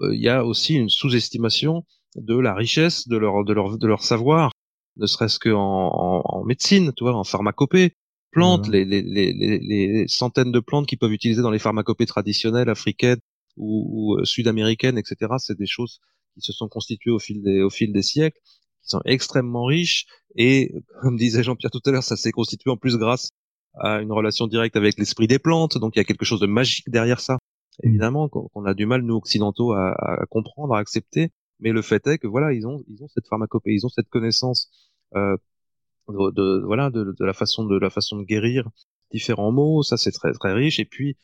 euh, il y a aussi une sous-estimation de la richesse de leur, de leur, de leur savoir, ne serait-ce qu'en en, en, médecine, tu vois, en pharmacopée, plantes, les, les, les, les, centaines de plantes qu'ils peuvent utiliser dans les pharmacopées traditionnelles africaines ou, ou euh, sud-américaines, etc. C'est des choses qui se sont constituées au fil des, au fil des siècles, qui sont extrêmement riches et, comme disait Jean-Pierre tout à l'heure, ça s'est constitué en plus grâce à une relation directe avec l'esprit des plantes. Donc il y a quelque chose de magique derrière ça évidemment, qu'on a du mal nous occidentaux à, comprendre, à accepter. Mais le fait est que voilà, ils ont ils ont cette pharmacopée, ils ont cette connaissance euh, de, voilà de, de, la façon de la façon de guérir différents mots. Ça c'est très très riche. Et puis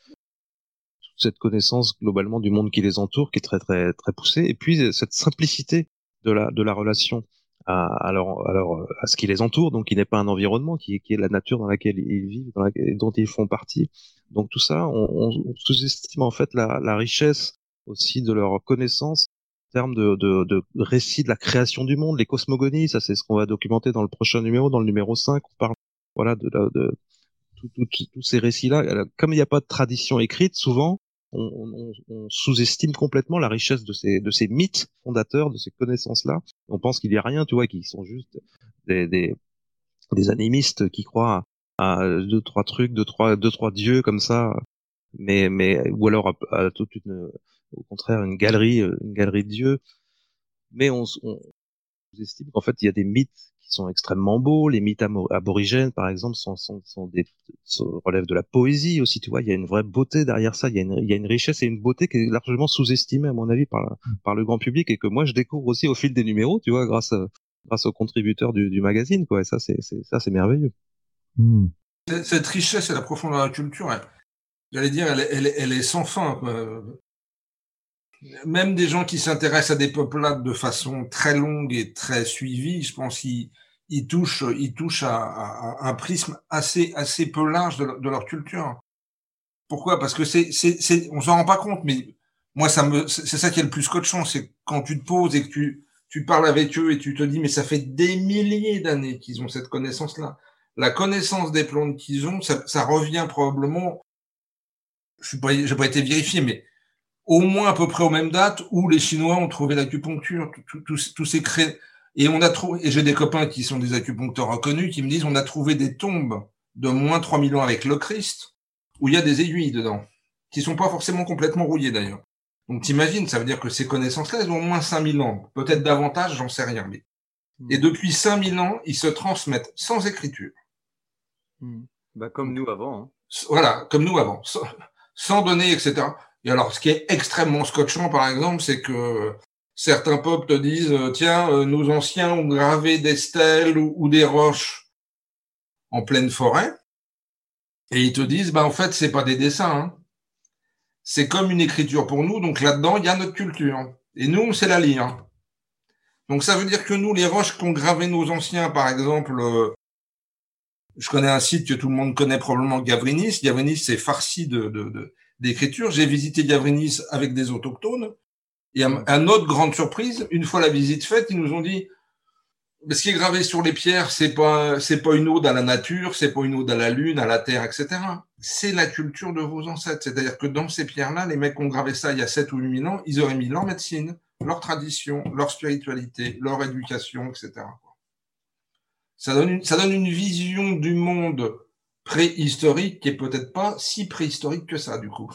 toute cette connaissance globalement du monde qui les entoure, qui est très très très poussée. Et puis cette simplicité de la de la relation à, à, leur, à, ce qui les entoure, donc qui n'est pas un environnement, qui, qui est la nature dans laquelle ils vivent, dans laquelle, dont ils font partie. Donc tout ça, on, on, sous-estime en fait la, la, richesse aussi de leur connaissance en termes de, de, de récits de la création du monde, les cosmogonies, ça c'est ce qu'on va documenter dans le prochain numéro, dans le numéro 5, on parle voilà de, de, de tous ces récits-là. Comme il n'y a pas de tradition écrite, souvent, on, on, on sous-estime complètement la richesse de ces, de ces mythes fondateurs, de ces connaissances-là. On pense qu'il n'y a rien, tu vois, qu'ils sont juste des, des, des animistes qui croient à deux trois trucs, deux trois deux trois dieux comme ça, mais mais ou alors à, toute une au contraire une galerie une galerie de dieux. Mais on, on, estime qu'en fait il y a des mythes qui sont extrêmement beaux. Les mythes aborigènes par exemple sont sont, sont des relèvent de la poésie aussi. Tu vois, il y a une vraie beauté derrière ça. Il y a une il y a une richesse et une beauté qui est largement sous-estimée à mon avis par mm. par le grand public et que moi je découvre aussi au fil des numéros. Tu vois, grâce grâce aux contributeurs du, du magazine quoi. Et ça c'est ça c'est merveilleux. Hmm. Cette richesse et la profondeur de la culture, j'allais dire, elle, elle, est sans fin. Même des gens qui s'intéressent à des peuplades de façon très longue et très suivie, je pense qu'ils ils touchent, ils touchent à, un prisme assez, assez peu large de, leur culture. Pourquoi? Parce que c'est, c'est, on s'en rend pas compte, mais moi, ça me, c'est ça qui est le plus coachant, c'est quand tu te poses et que tu, tu parles avec eux et tu te dis, mais ça fait des milliers d'années qu'ils ont cette connaissance-là la connaissance des plantes qu'ils ont, ça, revient probablement, je n'ai pas, pas été vérifié, mais au moins à peu près aux mêmes dates où les Chinois ont trouvé l'acupuncture, tous ces cré... Et on a trouvé, et j'ai des copains qui sont des acupuncteurs reconnus qui me disent on a trouvé des tombes de moins 3000 ans avec le Christ où il y a des aiguilles dedans, qui sont pas forcément complètement rouillées d'ailleurs. Donc t'imagines, ça veut dire que ces connaissances-là, elles ont au moins 5000 ans, peut-être davantage, j'en sais rien. Mais... Et depuis 5000 ans, ils se transmettent sans écriture. Hmm. Bah, comme nous avant. Hein. Voilà, comme nous avant, sans, donner, etc. Et alors, ce qui est extrêmement scotchant, par exemple, c'est que certains peuples te disent, euh, tiens, euh, nos anciens ont gravé des stèles ou, des roches en pleine forêt, et ils te disent, bah en fait, c'est pas des dessins, hein. c'est comme une écriture pour nous, donc là-dedans, il y a notre culture. Et nous, on sait la lire. Donc ça veut dire que nous, les roches qu'ont gravé nos anciens, par exemple, euh, je connais un site que tout le monde connaît probablement, Gavrinis. Gavrinis, c'est farci de, d'écriture. J'ai visité Gavrinis avec des autochtones. Et à, notre grande surprise, une fois la visite faite, ils nous ont dit, ce qui est gravé sur les pierres, c'est pas c'est pas une ode à la nature, c'est pas une ode à la lune, à la terre, etc. C'est la culture de vos ancêtres. C'est-à-dire que dans ces pierres-là, les mecs ont gravé ça il y a 7 ou 8 000 ans, ils auraient mis leur médecine, leur tradition, leur spiritualité, leur éducation, etc. Ça donne une, ça donne une vision du monde préhistorique qui est peut-être pas si préhistorique que ça, du coup.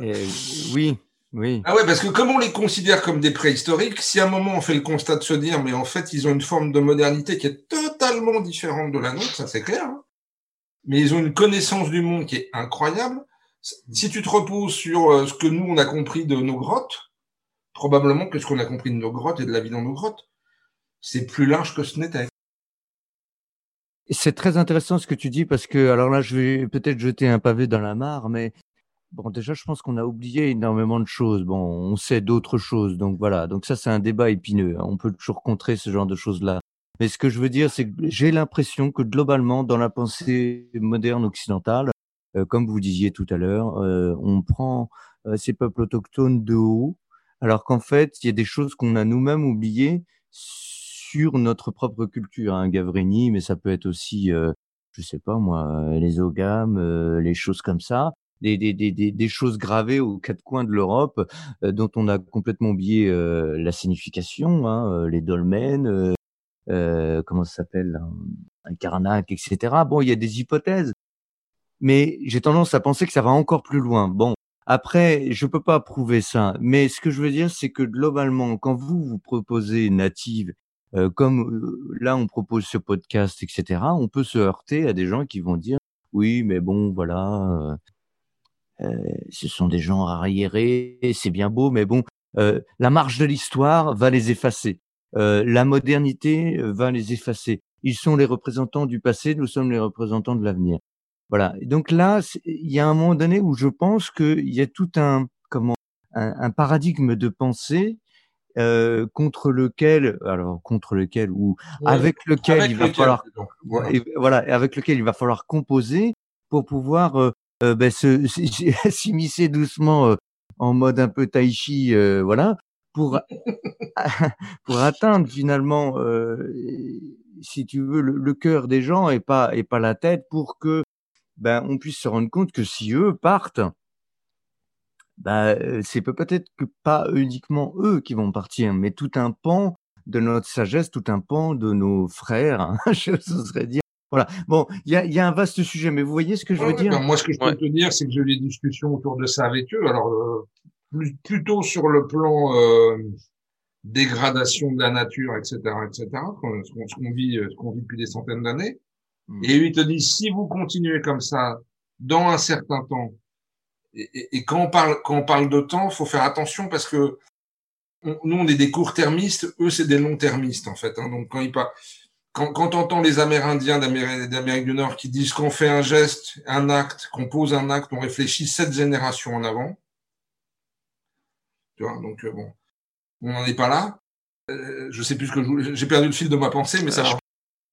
oui, oui. Ah ouais, parce que comme on les considère comme des préhistoriques, si à un moment on fait le constat de se dire, mais en fait, ils ont une forme de modernité qui est totalement différente de la nôtre, ça c'est clair. Hein. mais ils ont une connaissance du monde qui est incroyable. Si tu te reposes sur euh, ce que nous on a compris de nos grottes, probablement que ce qu'on a compris de nos grottes et de la vie dans nos grottes, c'est plus large que ce n'était. C'est très intéressant ce que tu dis parce que, alors là, je vais peut-être jeter un pavé dans la mare, mais bon, déjà, je pense qu'on a oublié énormément de choses. Bon, on sait d'autres choses, donc voilà. Donc ça, c'est un débat épineux. Hein. On peut toujours contrer ce genre de choses-là. Mais ce que je veux dire, c'est que j'ai l'impression que globalement, dans la pensée moderne occidentale, euh, comme vous disiez tout à l'heure, euh, on prend euh, ces peuples autochtones de haut, alors qu'en fait, il y a des choses qu'on a nous-mêmes oubliées sur notre propre culture. Hein, Gavrini, mais ça peut être aussi, euh, je sais pas moi, euh, les ogames, euh, les choses comme ça. Des, des, des, des, choses gravées aux quatre coins de l'Europe euh, dont on a complètement oublié la signification, hein, les dolmens, comment ça s'appelle, un, Karnak, etc. Bon, il y a des hypothèses, mais j'ai tendance à penser que ça va encore plus loin. Bon, après, je peux pas prouver ça, mais ce que je veux dire, c'est que globalement, quand vous vous proposez native comme là on propose ce podcast, etc., on peut se heurter à des gens qui vont dire oui, mais bon, voilà, euh, ce sont des gens arriérés, c'est bien beau, mais bon, euh, la marge de l'histoire va les effacer. la modernité va les effacer. Ils sont les représentants du passé, nous sommes les représentants de l'avenir. Voilà. donc là, il y a un moment donné où je pense qu'il y a tout un comment un paradigme de pensée euh, contre lequel, alors contre lequel ou avec lequel il va falloir, voilà. avec lequel il va falloir composer pour pouvoir euh, euh ben, s'immiscer doucement euh, en mode un peu tai chi, voilà, pour pour atteindre finalement, si tu veux, le, le cœur des gens et pas et pas la tête, pour que ben on puisse se rendre compte que si eux partent, bah, c'est peut-être que pas uniquement eux qui vont partir, mais tout un pan de notre sagesse, tout un pan de nos frères, hein, je serais dire. Voilà. Bon, il y a, y a, un vaste sujet, mais vous voyez ce que je veux dire? ben, Moi, ce que je peux te dire, c'est que j'ai eu des discussions autour de ça avec eux. Alors, euh, plutôt sur le plan euh, dégradation de la nature, etc., etc., ce qu'on vit, ce qu'on vit depuis des centaines d'années. Mmh. Et ils te disent, si vous continuez comme ça, dans un certain temps, et, et, quand on parle quand on parle de temps, faut faire attention parce que nous on est des court-termistes, eux c'est des long-termistes en fait. Hein, donc quand ils parlent, quand, quand on entend les Amérindiens d'Amérique du Nord qui disent qu'on fait un geste, un acte, qu'on pose un acte, on réfléchit sept générations en avant. Tu vois, donc euh, bon, on n'en est pas là. Euh, je sais plus ce que j'ai perdu le fil de ma pensée, mais ça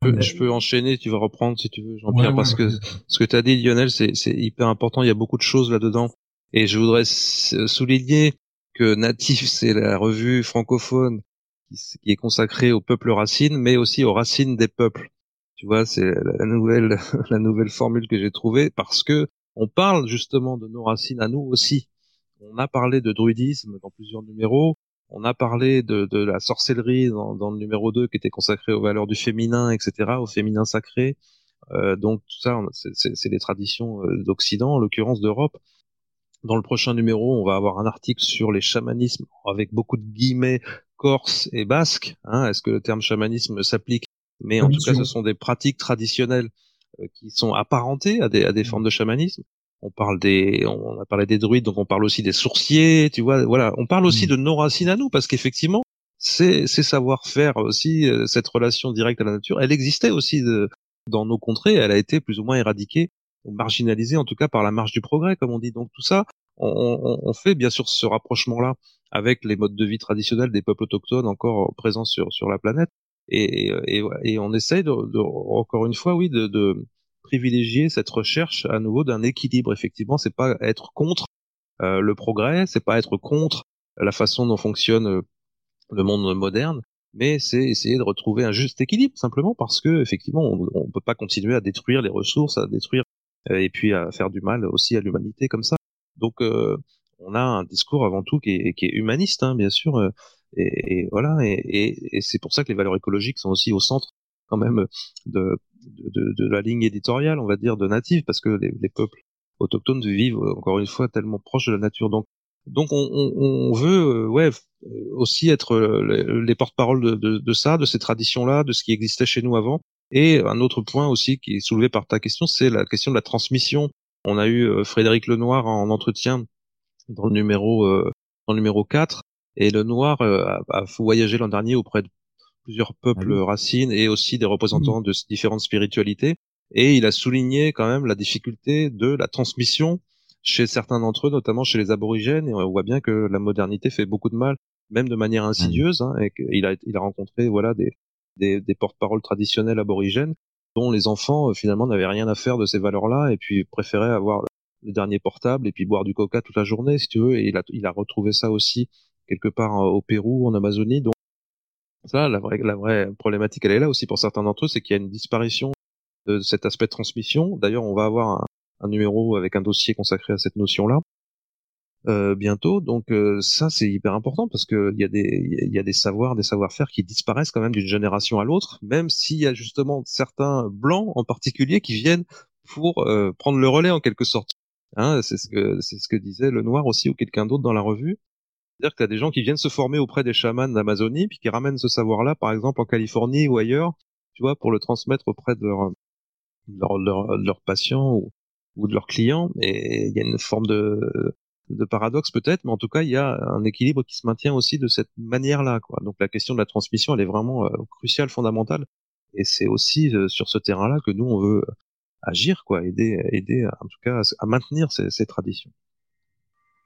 je peux enchaîner, tu vas reprendre si tu veux, Jean-Pierre, parce que ce que tu as dit, Lionel, c'est hyper important. Il y a beaucoup de choses là-dedans. Et je voudrais souligner que Natif, c'est la revue francophone qui, est consacrée au peuple racine, mais aussi aux racines des peuples. Tu vois, c'est la nouvelle, la nouvelle formule que j'ai trouvée parce que on parle justement de nos racines à nous aussi. On a parlé de druidisme dans plusieurs numéros. On a parlé de, de la sorcellerie dans, dans, le numéro 2 qui était consacré aux valeurs du féminin, etc., au féminin sacré. Euh, donc tout ça, c'est des traditions euh, d'Occident, en l'occurrence d'Europe. Dans le prochain numéro, on va avoir un article sur les chamanismes avec beaucoup de guillemets corse et basque. Hein, Est-ce que le terme chamanisme s'applique? Mais en tout cas, ce sont des pratiques traditionnelles euh, qui sont apparentées à des, à des formes de chamanisme on parle des, on a parlé des druides, donc on parle aussi des sourciers, tu vois, voilà, on parle aussi mm. de nos racines à nous, parce qu'effectivement, c'est, savoir-faire aussi, euh, cette relation directe à la nature, elle existait aussi de, dans nos contrées, elle a été plus ou moins éradiquée, ou marginalisée en tout cas par la marche du progrès, comme on dit. Donc tout ça, on, on, fait bien sûr ce rapprochement-là avec les modes de vie traditionnels des peuples autochtones encore présents sur, sur la planète, et, et, et on essaye de, de, encore une fois, oui, de, de privilégier cette recherche à nouveau d'un équilibre. Effectivement, c'est pas être contre euh, le progrès, c'est pas être contre la façon dont fonctionne euh, le monde moderne, mais c'est essayer de retrouver un juste équilibre simplement parce que effectivement on, on peut pas continuer à détruire les ressources, à détruire euh, et puis à faire du mal aussi à l'humanité comme ça. Donc on a un discours avant tout qui est, humaniste, hein, bien sûr, et, voilà, et c'est pour ça que les valeurs écologiques sont aussi au centre quand même de, de, de la ligne éditoriale, on va dire, de native, parce que les, les, peuples autochtones vivent encore une fois tellement proches de la nature. Donc, donc on, on, on veut, ouais, aussi être les, porte-parole de, de, de, ça, de ces traditions-là, de ce qui existait chez nous avant. Et un autre point aussi qui est soulevé par ta question, c'est la question de la transmission. On a eu Frédéric Lenoir en entretien dans le numéro euh, dans le numéro 4 et le noir euh, a, a voyagé l'an dernier auprès de plusieurs peuples ah racines et aussi des représentants de différentes spiritualités. Et il a souligné quand même la difficulté de la transmission chez certains d'entre eux, notamment chez les aborigènes, et on voit bien que la modernité fait beaucoup de mal, même de manière insidieuse, hein, et qu'il a, il a rencontré voilà des, des, des porte-paroles traditionnels aborigènes dont les enfants euh, finalement n'avaient rien à faire de ces valeurs-là et puis préféraient avoir le dernier portable et puis boire du coca toute la journée, si tu veux. Et il a, il a retrouvé ça aussi quelque part euh, au Pérou, en Amazonie. Donc ça, la vraie, la vraie problématique, elle est là aussi pour certains d'entre eux, c'est qu'il y a une disparition de cet aspect de transmission. D'ailleurs, on va avoir un, un, numéro avec un dossier consacré à cette notion-là euh, bientôt. Donc euh, ça, c'est hyper important parce que il y a des, y a des savoirs, des savoir-faire qui disparaissent quand même d'une génération à l'autre, même s'il y a justement certains blancs en particulier qui viennent pour euh, prendre le relais en quelque sorte. Hein, c'est ce que c'est ce que disait le noir aussi ou quelqu'un d'autre dans la revue. C'est-à-dire que tu as des gens qui viennent se former auprès des chamans d'Amazonie, puis qui ramènent ce savoir-là, par exemple en Californie ou ailleurs, tu vois, pour le transmettre auprès de leurs leur, leur, patients ou, de leurs clients. Et il y a une forme de, de paradoxe peut-être, mais en tout cas, il y a un équilibre qui se maintient aussi de cette manière-là. Quoi. Donc la question de la transmission, elle est vraiment euh, cruciale, fondamentale. Et c'est aussi euh, sur ce terrain-là que nous, on veut agir, quoi, aider, aider en tout cas à, maintenir ces, ces, traditions.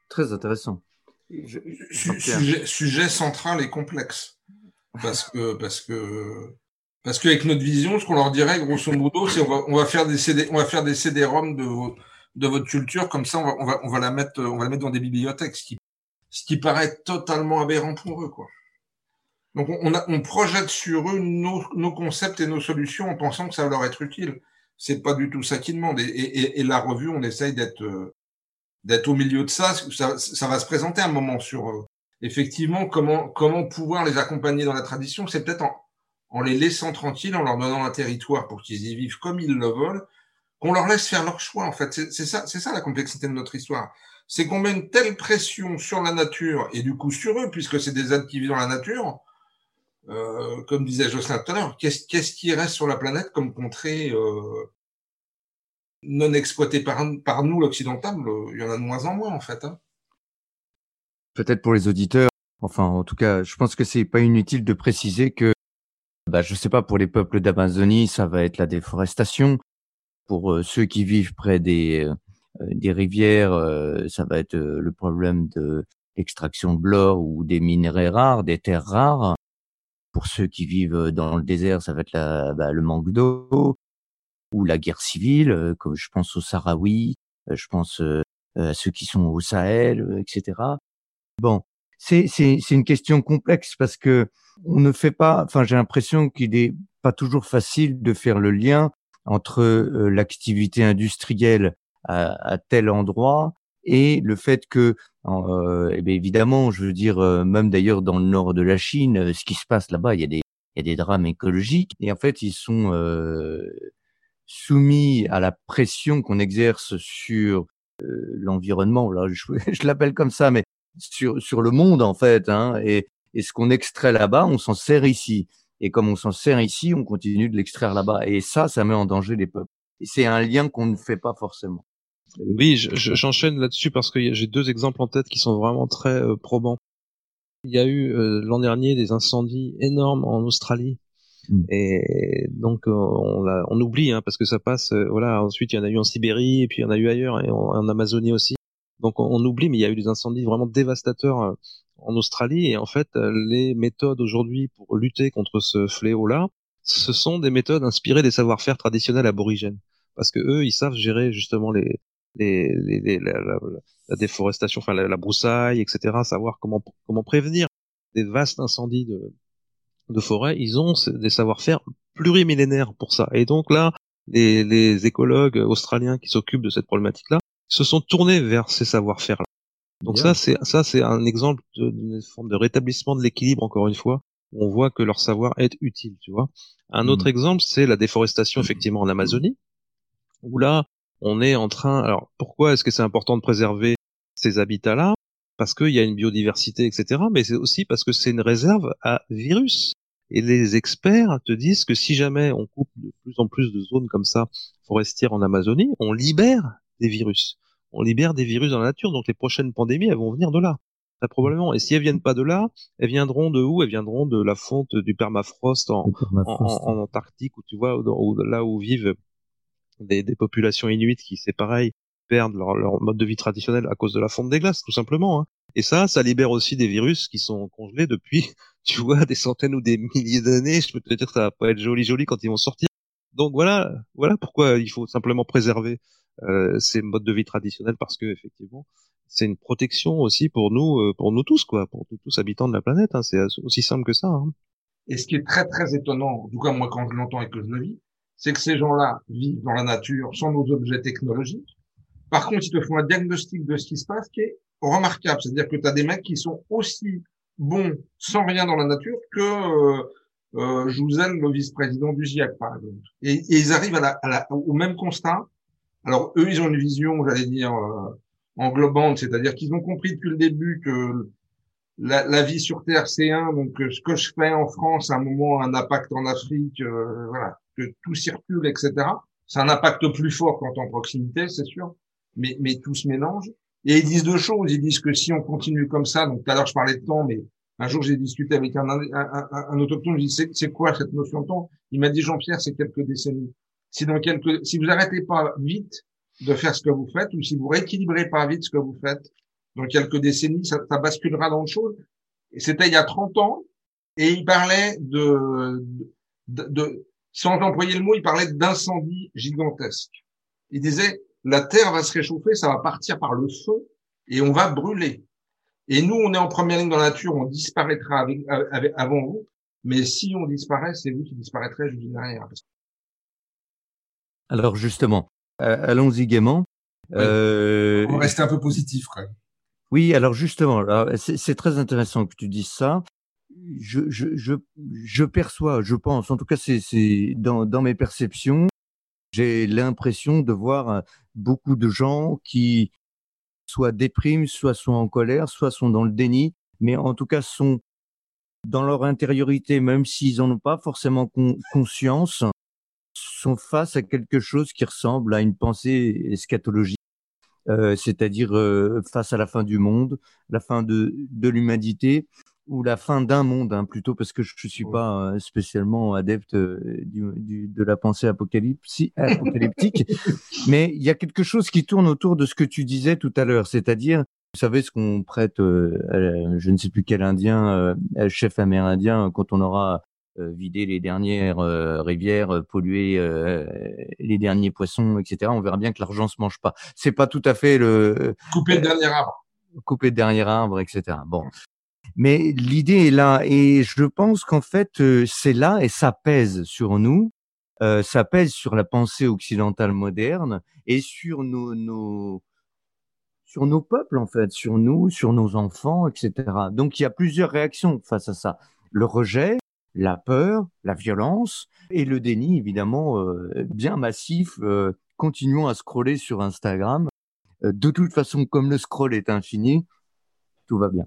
Très intéressant. Je, sujet, sujet, central et complexe, parce que parce que parce qu'avec notre vision, ce qu'on leur dirait, grosso modo, c'est on va, on va faire des CD, on va faire des CD-ROM de, de votre culture, comme ça, on va, on va, on va la mettre, on va la mettre dans des bibliothèques, ce qui, ce qui paraît totalement aberrant pour eux, quoi. Donc, on, a, on projette sur eux nos, nos concepts et nos solutions en pensant que ça va leur être utile c'est pas du tout ça qui demande. Et, et, et, la revue, on essaye d'être euh, d'être au milieu de ça. ça. va se présenter un moment sur euh, effectivement comment comment pouvoir les accompagner dans la tradition. C'est peut-être en, les laissant tranquilles, en leur donnant un territoire pour qu'ils y vivent comme ils le veulent, qu'on leur laisse faire leur choix. En fait, c'est ça, c'est ça la complexité de notre histoire. C'est qu'on met une telle pression sur la nature et du coup sur eux, puisque c'est des êtres qui vivent dans la nature. Euh, comme disait Jocelyn tout à l'heure, qu'est-ce qu'est-ce qui reste sur la planète comme contrée euh, non exploitée par, par nous, l'occidental Il y en a de moins en moins, en fait. Hein. Peut-être pour les auditeurs, enfin, en tout cas, je pense que c'est pas inutile de préciser que, bah, je sais pas, pour les peuples d'Amazonie, ça va être la déforestation. Pour euh, ceux qui vivent près des, euh, des rivières, euh, ça va être le problème de l'extraction de l'or ou des minerais rares, des terres rares. Pour ceux qui vivent dans le désert, ça va être la, bah, le manque d'eau ou la guerre civile, comme je pense aux Sahraouis, je pense à ceux qui sont au Sahel, etc. Bon, c'est une question complexe parce que on ne fait pas. Enfin, j'ai l'impression qu'il est pas toujours facile de faire le lien entre l'activité industrielle à, à, tel endroit et le fait que euh, eh évidemment, je veux dire, euh, même d'ailleurs dans le nord de la Chine, euh, ce qui se passe là-bas, il y a des il y a des drames écologiques et en fait ils sont euh, soumis à la pression qu'on exerce sur euh, l'environnement. Là, je, je l'appelle comme ça, mais sur sur le monde en fait. Hein, et, et ce qu'on extrait là-bas, on s'en sert ici. Et comme on s'en sert ici, on continue de l'extraire là-bas. Et ça, ça met en danger les peuples. Et c'est un lien qu'on ne fait pas forcément. Oui, j'enchaîne là-dessus parce que j'ai deux exemples en tête qui sont vraiment très euh, probants. Il y a eu euh, l'an dernier des incendies énormes en Australie. Mm. Et donc euh, on, oublie hein, parce que ça passe. voilà. Ensuite, il y en a eu en Sibérie et puis il y en a eu ailleurs et en, Amazonie aussi. Donc on, oublie, mais il y a eu des incendies vraiment dévastateurs en Australie. Et en fait, les méthodes aujourd'hui pour lutter contre ce fléau-là, ce sont des méthodes inspirées des savoir-faire traditionnels aborigènes parce que eux, ils savent gérer justement les, la, la, la, déforestation, enfin la, broussaille, etc. Savoir comment comment prévenir des vastes incendies de de forêt, ils ont des savoir-faire plurimillénaires pour ça. Et donc là, les, les écologues australiens qui s'occupent de cette problématique-là se sont tournés vers ces savoir-faire-là. Donc ça, c'est ça, c'est un exemple d'une forme de rétablissement de l'équilibre, encore une fois, où on voit que leur savoir est utile, tu vois. Un autre mmh. exemple, c'est la déforestation, effectivement, en Amazonie, où là, on est en train. Alors, pourquoi est-ce que c'est important de préserver ces habitats-là? Parce qu'il y a une biodiversité, etc. Mais c'est aussi parce que c'est une réserve à virus. Et les experts te disent que si jamais on coupe de plus en plus de zones comme ça forestières en Amazonie, on libère des virus. On libère des virus dans la nature, donc les prochaines pandémies, elles vont venir de là. Très probablement. Et si elles viennent pas de là, elles viendront de où? Elles viendront de la fonte du permafrost en, en, Antarctique, où tu vois, là où vivent des, des, populations inuites qui, c'est pareil, perdent leur, leur, mode de vie traditionnel à cause de la fonte des glaces, tout simplement. Hein. Et ça, ça libère aussi des virus qui sont congelés depuis, tu vois, des centaines ou des milliers d'années. Je peux te dire que ça va pas être joli joli quand ils vont sortir. Donc voilà, voilà pourquoi il faut simplement préserver euh, ces modes de vie traditionnels parce que effectivement, c'est une protection aussi pour nous, euh, pour nous tous quoi, pour tous habitants de la planète. Hein. C'est aussi simple que ça. Hein. Et ce qui est très très étonnant, en tout cas moi quand je l'entends et que je le vis, c'est que ces gens-là vivent dans la nature sans nos objets technologiques. Par contre, ils te font un diagnostic de ce qui se passe qui est remarquable. C'est-à-dire que tu as des mecs qui sont aussi bons sans rien dans la nature que euh, euh, Jouzel, le vice-président du GIEC, par exemple. Et, ils arrivent à la, au même constat. Alors, eux, ils ont une vision, j'allais dire, euh, englobante, c'est-à-dire qu'ils ont compris depuis le début que la, la, vie sur Terre, c'est un. Donc, euh, ce que je fais en France, à un moment, un impact en Afrique, euh, voilà, que tout circule, etc. C'est un impact plus fort quand en proximité, c'est sûr, mais, mais tout se mélange. Et ils disent deux choses. Ils disent que si on continue comme ça, donc tout à l'heure je parlais de temps, mais un jour j'ai discuté avec un, un, un, un autochtone, je dis c'est quoi cette notion de temps? Il m'a dit Jean-Pierre, c'est quelques décennies. Si dans quelques, si vous arrêtez pas vite de faire ce que vous faites, ou si vous rééquilibrez pas vite ce que vous faites, dans quelques décennies, ça, ça basculera dans le chose. Et c'était il y a 30 ans, et il parlait de, de, de sans employer le mot, il parlait d'incendie gigantesque. Il disait, la terre va se réchauffer, ça va partir par le feu et on va brûler. Et nous, on est en première ligne dans la nature, on disparaîtra avec, avant vous. Mais si on disparaît, c'est vous qui disparaîtrez juste derrière. Alors justement, euh, allons-y gaiement. Euh... On va rester un peu positif, quoi. Oui, alors justement, c'est très intéressant que tu dises ça. Je, je, je, je perçois, je pense, en tout cas, c'est dans, dans mes perceptions, j'ai l'impression de voir beaucoup de gens qui soit dépriment, soit sont en colère, soit sont dans le déni, mais en tout cas sont dans leur intériorité, même s'ils n'en ont pas forcément conscience, sont face à quelque chose qui ressemble à une pensée eschatologique, c'est-à-dire face à la fin du monde, la fin de l'humanité, ou la fin d'un monde, hein, plutôt parce que je ne suis pas euh, spécialement adepte euh, du, du, de la pensée apocalyptique, mais il y a quelque chose qui tourne autour de ce que tu disais tout à l'heure, c'est-à-dire, vous savez ce qu'on prête, euh, je ne sais plus quel Indien, euh, chef amérindien, quand on aura vidé les dernières rivières, pollué les derniers poissons, etc. On verra bien que l'argent se mange pas. C'est pas tout à fait le couper le dernier arbre couper le dernier arbre, etc. Bon, mais l'idée est là et je pense qu'en fait euh, c'est là et ça pèse sur nous, euh, ça pèse sur la pensée occidentale moderne et sur nos, sur nos peuples en fait, sur nous, sur nos enfants, etc. Donc il y a plusieurs réactions face à ça le rejet, la peur, la violence et le déni évidemment euh, bien massif. Continuons à scroller sur Instagram. De toute façon, comme le scroll est infini, tout va bien.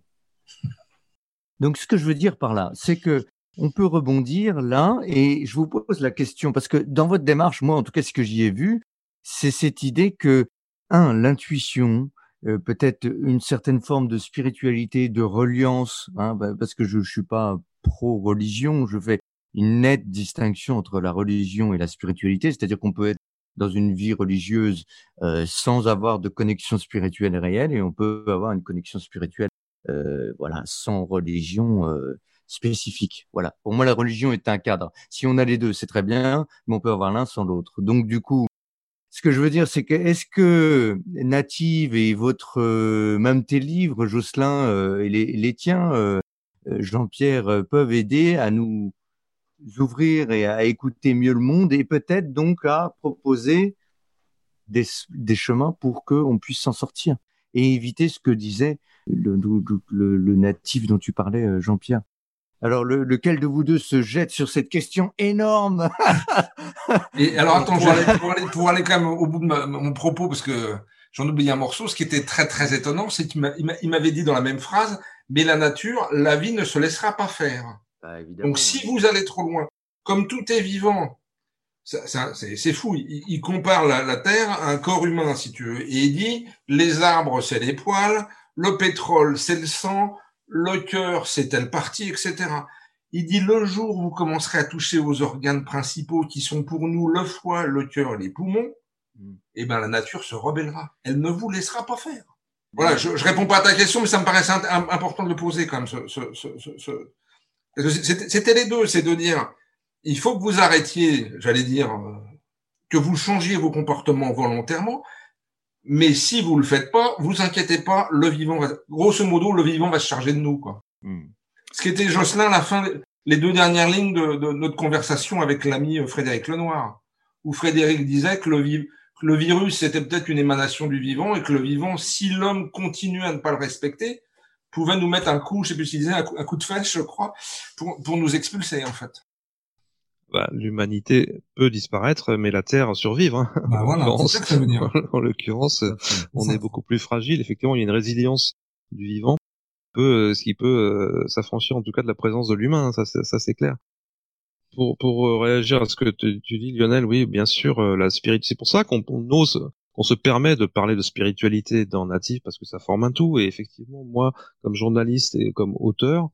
Donc, ce que je veux dire par là, c'est que on peut rebondir là, et je vous pose la question parce que dans votre démarche, moi, en tout cas, ce que j'y ai vu, c'est cette idée que un, l'intuition, euh, peut-être une certaine forme de spiritualité, de reliance, hein, bah, parce que je, je suis pas pro-religion, je fais une nette distinction entre la religion et la spiritualité, c'est-à-dire qu'on peut être dans une vie religieuse euh, sans avoir de connexion spirituelle réelle et on peut avoir une connexion spirituelle voilà, sans religion euh, spécifique. Voilà. Pour moi, la religion est un cadre. Si on a les deux, c'est très bien, mais on peut avoir l'un sans l'autre. Donc, du coup, ce que je veux dire, c'est que est-ce que Native et votre, euh, même tes livres, Jocelyn, et les, les tiens, Jean-Pierre, peuvent aider à nous ouvrir et à écouter mieux le monde et peut-être donc à proposer des, des chemins pour qu'on puisse s'en sortir et éviter ce que disait le, le, le natif dont tu parlais, Jean-Pierre. Alors, lequel de vous deux se jette sur cette question énorme? Et alors, attends, pour aller, pour, aller, quand même au bout de mon propos, parce que j'en oublie un morceau, ce qui était très très étonnant, c'est qu'il m'avait dit dans la même phrase, mais la nature, la vie ne se laissera pas faire. Bah, Donc, si vous allez trop loin, comme tout est vivant, c'est fou. Il, compare la, la, Terre à un corps humain, si tu veux. Et il dit, les arbres, c'est les poils, le pétrole, c'est le sang, le cœur, c'est telle partie, etc. Il dit le jour où vous commencerez à toucher aux organes principaux qui sont pour nous le foie, le cœur, les poumons, mm. eh ben la nature se rebellera. Elle ne vous laissera pas faire. Voilà, je, je réponds pas à ta question, mais ça me paraissait important de le poser comme ce, C'était les deux, c'est de dire, il faut que vous arrêtiez, j'allais dire, euh, que vous changiez vos comportements volontairement, mais si vous le faites pas, vous inquiétez pas, le vivant va, grosso modo, le vivant va se charger de nous, quoi. Hmm. Ce qui était Jocelyn, la fin, les deux dernières lignes de, notre conversation avec l'ami Frédéric Lenoir, où Frédéric disait que le, le virus c'était peut-être une émanation du vivant et que le vivant, si l'homme continue à ne pas le respecter, pouvait nous mettre un coup, je sais plus s'il disait, un coup, un coup de fesse, je crois, pour, pour nous expulser, en fait. Bah, l'humanité peut disparaître, mais la Terre survivre. Hein. Bah voilà, c'est ça que ça veut dire. En l'occurrence, on est beaucoup plus fragile. Effectivement, il y a une résilience du vivant, euh, ce qui peut euh, s'affranchir en tout cas de la présence de l'humain. Ça, ça c'est clair. Pour, pour euh, réagir à ce que tu, dis, Lionel, oui, bien sûr, la spiritualité. C'est pour ça qu'on ose, qu'on se permet de parler de spiritualité dans Natif, parce que ça forme un tout. Et effectivement, moi, comme journaliste et comme auteur,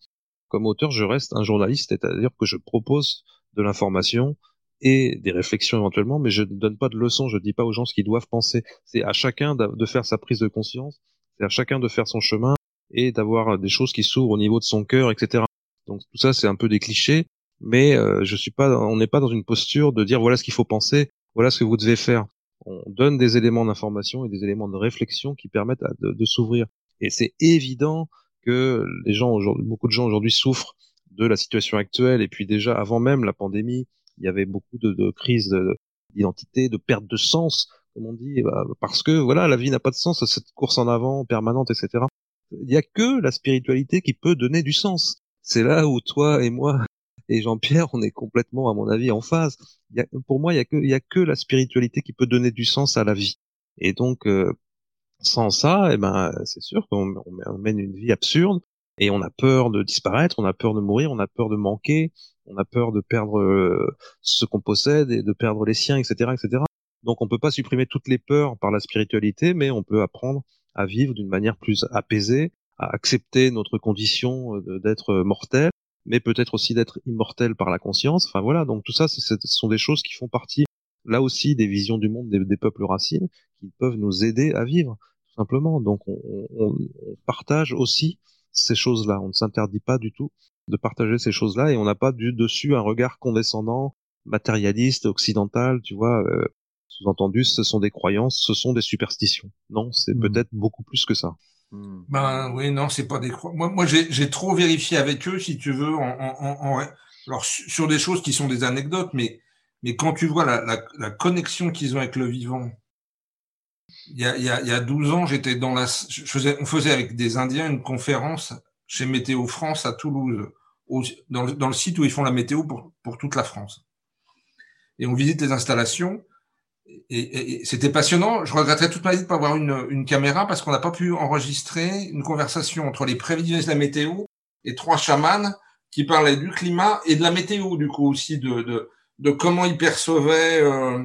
comme auteur, je reste un journaliste, c'est-à-dire que je propose de l'information et des réflexions éventuellement, mais je ne donne pas de leçons, je ne dis pas aux gens ce qu'ils doivent penser. C'est à chacun de faire sa prise de conscience, c'est à chacun de faire son chemin et d'avoir des choses qui s'ouvrent au niveau de son cœur, etc. Donc tout ça, c'est un peu des clichés, mais euh, je suis pas, on n'est pas dans une posture de dire voilà ce qu'il faut penser, voilà ce que vous devez faire. On donne des éléments d'information et des éléments de réflexion qui permettent de, de s'ouvrir. Et c'est évident que les gens beaucoup de gens aujourd'hui souffrent de la situation actuelle et puis déjà avant même la pandémie, il y avait beaucoup de, de crises d'identité, de perte de sens, comme on dit, bah, parce que voilà, la vie n'a pas de sens, cette course en avant permanente, etc. Il n'y a que la spiritualité qui peut donner du sens. C'est là où toi et moi et Jean-Pierre, on est complètement, à mon avis, en phase. Pour moi, il y a que, il y a que la spiritualité qui peut donner du sens à la vie. Et donc, euh, sans ça, eh ben, c'est sûr qu'on on mène une vie absurde et on a peur de disparaître, on a peur de mourir, on a peur de manquer, on a peur de perdre euh, ce qu'on possède et de perdre les siens, etc., etc. Donc on peut pas supprimer toutes les peurs par la spiritualité, mais on peut apprendre à vivre d'une manière plus apaisée, à accepter notre condition euh, d'être mortel, mais peut-être aussi d'être immortel par la conscience. Enfin voilà, donc tout ça, ce sont des choses qui font partie là aussi des visions du monde des, peuples racines, qui peuvent nous aider à vivre, tout simplement. Donc on, on partage aussi ces choses-là. On ne s'interdit pas du tout de partager ces choses-là et on n'a pas du dessus un regard condescendant, matérialiste, occidental, tu vois. Euh, sous-entendu, ce sont des croyances, ce sont des superstitions. Non, c'est hmm. peut-être beaucoup plus que ça. Hmm. Ben oui, non, c'est pas des croyances. Moi, moi j'ai trop vérifié avec eux, si tu veux, en, en, en... alors sur des choses qui sont des anecdotes, mais mais quand tu vois la, la, la connexion qu'ils ont avec le vivant, il y a, il y a, il y a 12 ans, j'étais dans la, je faisais, on faisait avec des Indiens une conférence chez Météo France à Toulouse, dans, le, site où ils font la météo pour, pour toute la France. Et on visite les installations. Et, c'était passionnant. Je regretterais toute ma vie de pas avoir une, une caméra parce qu'on n'a pas pu enregistrer une conversation entre les prévisions de la météo et trois chamans qui parlaient du climat et de la météo, du coup aussi de, de, de comment ils percevaient euh,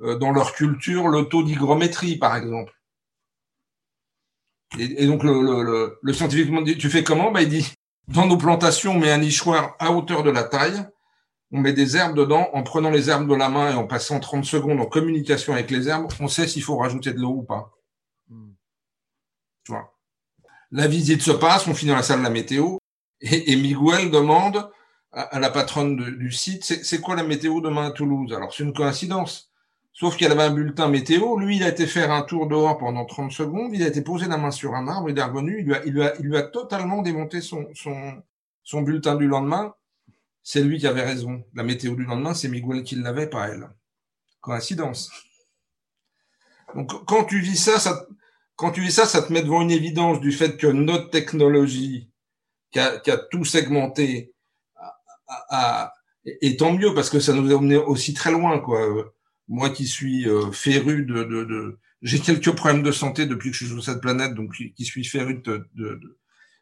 dans leur culture le taux d'hygrométrie, par exemple. Et, donc le, le, le, scientifique dit, tu fais comment? Bah, Il dit, dans nos plantations, on met un nichoir à hauteur de la taille, on met des herbes dedans, en prenant les herbes de la main et en passant 30 secondes en communication avec les herbes, on sait s'il faut rajouter de l'eau ou pas. Hmm. Tu vois. La visite se passe, on finit dans la salle de la météo, et, et Miguel demande à, à la patronne du site, c'est quoi la météo demain à Toulouse? Alors c'est une coïncidence. Sauf qu'elle avait un bulletin météo. Lui, il a été faire un tour dehors pendant 30 secondes. Il a été posé la main sur un arbre. Il est revenu. Il lui a, a, a totalement démonté son, bulletin du lendemain, c'est lui qui avait raison. La météo du lendemain, c'est Miguel qui l'avait, pas elle. Coïncidence. Donc, quand tu vis ça, ça, quand tu vis ça, ça te met devant une évidence du fait que notre technologie, qui a, a tout segmenté, et tant mieux parce que ça nous a emmené aussi très loin, quoi. Moi qui suis euh, féru de, de, de... j'ai quelques problèmes de santé depuis que je suis sur cette planète, donc qui suis féru de, de,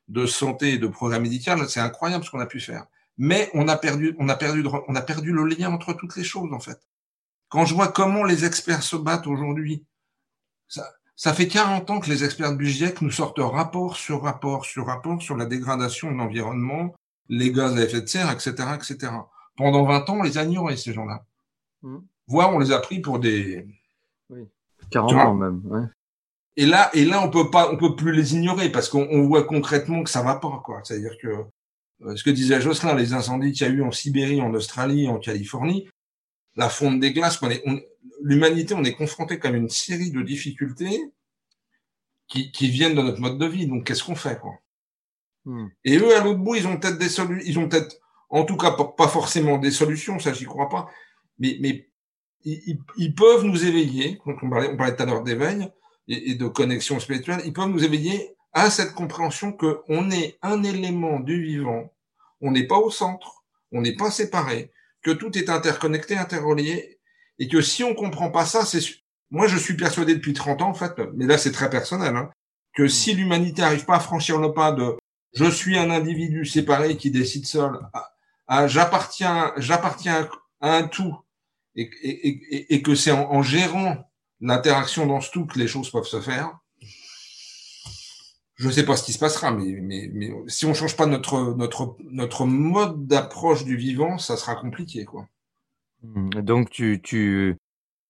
de santé et de programme médical, c'est incroyable ce qu'on a pu faire. Mais on a perdu, on a perdu, on a perdu le lien entre toutes les choses en fait. Quand je vois comment les experts se battent aujourd'hui, ça, ça fait 40 ans que les experts du GIEC nous sortent rapport sur rapport sur rapport sur la dégradation de l'environnement, les gaz à effet de serre, etc., etc. Pendant 20 ans, on les a ignorés, ces gens-là. Mmh. Voire, on les a pris pour des... Oui. 40 ans même, ouais. Et là, et là, on peut pas, on peut plus les ignorer parce qu'on voit concrètement que ça va pas, quoi. C'est-à-dire que euh, ce que disait Jocelyn, les incendies qu'il y a eu en Sibérie, en Australie, en Californie, la fonte des glaces, l'humanité, on est confronté comme une série de difficultés qui, qui viennent de notre mode de vie. Donc, qu'est-ce qu'on fait, quoi? Hmm. Et eux, à l'autre bout, ils ont peut-être des solutions, ils ont peut-être, en tout cas, pas forcément des solutions, ça, j'y crois pas, mais, mais ils, ils, peuvent nous éveiller. on parlait, on parlait tout à l'heure d'éveil et, de connexion spirituelle, ils peuvent nous éveiller à cette compréhension que on est un élément du vivant, on n'est pas au centre, on n'est pas séparé, que tout est interconnecté, interrelié, et que si on comprend pas ça, c'est moi je suis persuadé depuis 30 ans en fait, mais là c'est très personnel, hein, que mm. si l'humanité n'arrive pas à franchir le pas de je suis un individu séparé qui décide seul, à, j'appartiens j'appartiens à un tout, et, que c'est en, gérant l'interaction dans ce tout que les choses peuvent se faire. Je ne sais pas ce qui se passera, mais, mais, mais si on change pas notre, notre, notre mode d'approche du vivant, ça sera compliqué, quoi. Mmh, donc tu, tu,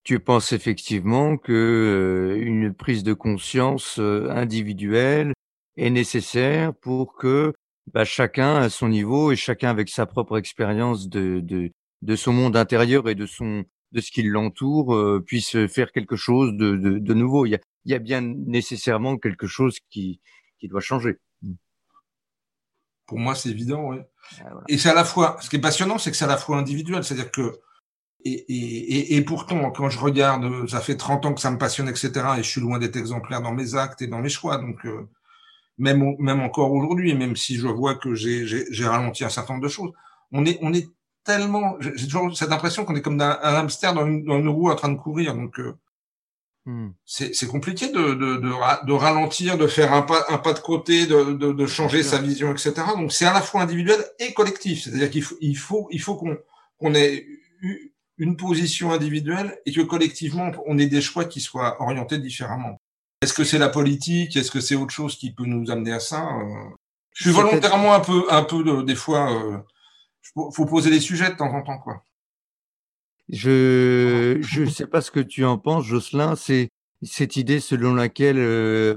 tu penses effectivement que euh, une prise de conscience euh, individuelle est nécessaire pour que bah, chacun à son niveau et chacun avec sa propre expérience de, de, de son monde intérieur et de son de ce qui l'entoure euh, puisse faire quelque chose de, de, de nouveau. Il y, a, il y, a, bien nécessairement quelque chose qui, qui doit changer. Mm. Pour moi, c'est évident, oui. Ah, et c'est à la fois, ce qui est passionnant, c'est que c'est à la fois individuel, c'est-à-dire que et, et, et, pourtant, quand je regarde, ça fait 30 ans que ça me passionne, etc., et je suis loin d'être exemplaire dans mes actes et dans mes choix, donc euh, même même encore aujourd'hui, même si je vois que j'ai ralenti un certain nombre de choses, on est on est tellement, j'ai toujours cette impression qu'on est comme un, hamster dans une, dans une, roue en train de courir. Donc, euh, hmm. c'est compliqué de, de, de, de, ralentir, de faire un pas, un pas de côté, de, de changer sa vision, etc. Donc, c'est à la fois individuel et collectif. C'est-à-dire qu'il faut, il faut, il faut qu'on qu'on ait eu une position individuelle et que collectivement, on ait des choix qui soient orientés différemment. Est-ce que c'est la politique? Est-ce que c'est autre chose qui peut nous amener à ça? Euh, Je suis volontairement un peu, un peu des fois. Euh, faut poser des sujets de temps en temps, quoi. Je je sais pas ce que tu en penses, Jocelyn. C'est cette idée selon laquelle, euh,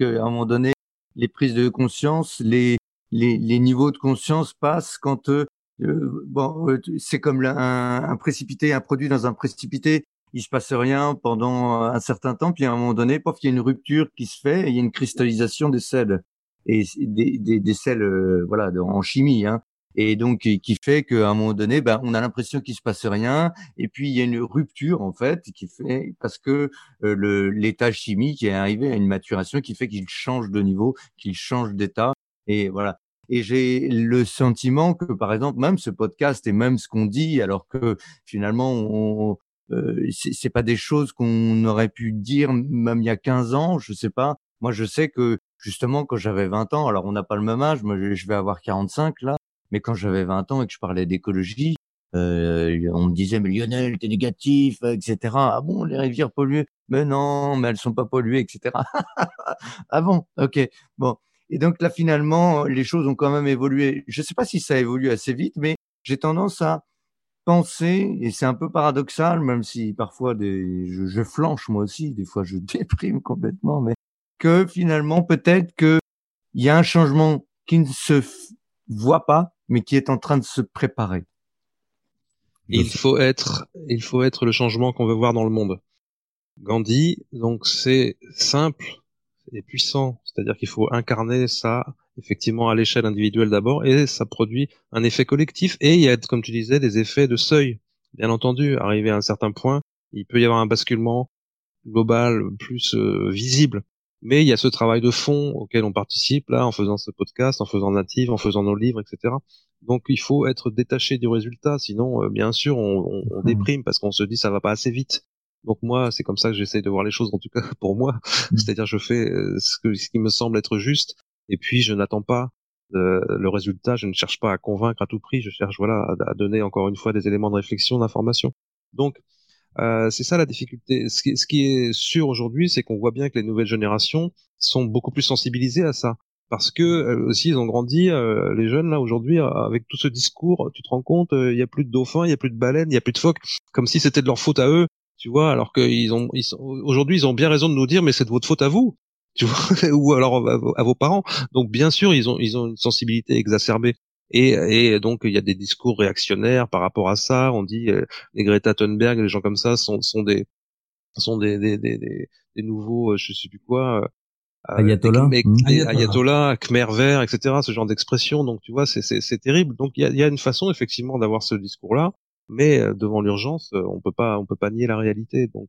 à un moment donné, les prises de conscience, les les, les niveaux de conscience passent quand euh, euh bon, euh, c'est comme un, un, précipité, un produit dans un précipité. Il se passe rien pendant un certain temps, puis à un moment donné, pof, il y a une rupture qui se fait, et il y a une cristallisation des sels et des, des, des sels, euh, voilà, en chimie. Hein et donc qui fait qu'à un moment donné, ben, on a l'impression qu'il se passe rien, et puis il y a une rupture en fait qui fait parce que euh, l'état chimique est arrivé à une maturation qui fait qu'il change de niveau, qu'il change d'état, et voilà. Et j'ai le sentiment que par exemple même ce podcast et même ce qu'on dit, alors que finalement on, euh, c'est pas des choses qu'on aurait pu dire même il y a 15 ans, je sais pas. Moi, je sais que justement quand j'avais 20 ans, alors on n'a pas le même âge, moi je vais avoir 45 là, mais quand j'avais 20 ans et que je parlais d'écologie, euh, on me disait mais Lionel t'es négatif etc ah bon les rivières polluées mais non mais elles sont pas polluées etc ah bon? Ok bon. Et donc là finalement les choses ont quand même évolué. Je sais pas si ça évolue assez vite mais j'ai tendance à penser et c'est un peu paradoxal même si parfois des je, je flanche moi aussi des fois je déprime complètement mais que finalement peut-être que il y a un changement qui ne se voit pas mais qui est en train de se préparer. Il faut être, il faut être le changement qu'on veut voir dans le monde. Gandhi, donc c'est simple et puissant, c'est-à-dire qu'il faut incarner ça effectivement à l'échelle individuelle d'abord, et ça produit un effet collectif. Et il y a, comme tu disais, des effets de seuil. Bien entendu, arrivé à un certain point, il peut y avoir un basculement global plus euh, visible. Mais il y a ce travail de fond auquel on participe là en faisant ce podcast, en faisant Native, en faisant nos livres, etc. Donc il faut être détaché du résultat, sinon euh, bien sûr on, on, mmh. déprime parce qu'on se dit ça va pas assez vite. Donc moi c'est comme ça que j'essaye de voir les choses en tout cas pour moi, mmh. c'est-à-dire je fais euh, ce, que, ce qui me semble être juste et puis je n'attends pas le résultat, je ne cherche pas à convaincre à tout prix, je cherche voilà à, donner encore une fois des éléments de réflexion, d'information. Donc euh, c'est ça la difficulté. Ce qui, ce qui est sûr aujourd'hui, c'est qu'on voit bien que les nouvelles générations sont beaucoup plus sensibilisées à ça. Parce que euh, aussi ils ont grandi, euh, les jeunes là aujourd'hui, avec tout ce discours, tu te rends compte, il y a plus de dauphins, il y a plus de baleines, il y a plus de phoques, comme si c'était de leur faute à eux, tu vois. Alors qu'ils ont, ils aujourd'hui ils ont bien raison de nous dire, mais c'est de votre faute à vous, tu vois, ou alors à vos parents. Donc bien sûr ils ont, ils ont une sensibilité exacerbée. Et, et, donc il y a des discours réactionnaires par rapport à ça. On dit euh, les Greta Thunberg, les gens comme ça sont, sont des sont des, des, des, des, nouveaux, euh, je sais plus quoi. Euh, Ayatollah, mmh. Ayatollah, Khmer vert, etc. Ce genre d'expression. Donc tu vois, c'est c'est terrible. Donc il y a, y a, une façon effectivement d'avoir ce discours-là, mais devant l'urgence, on peut pas on peut pas nier la réalité. Donc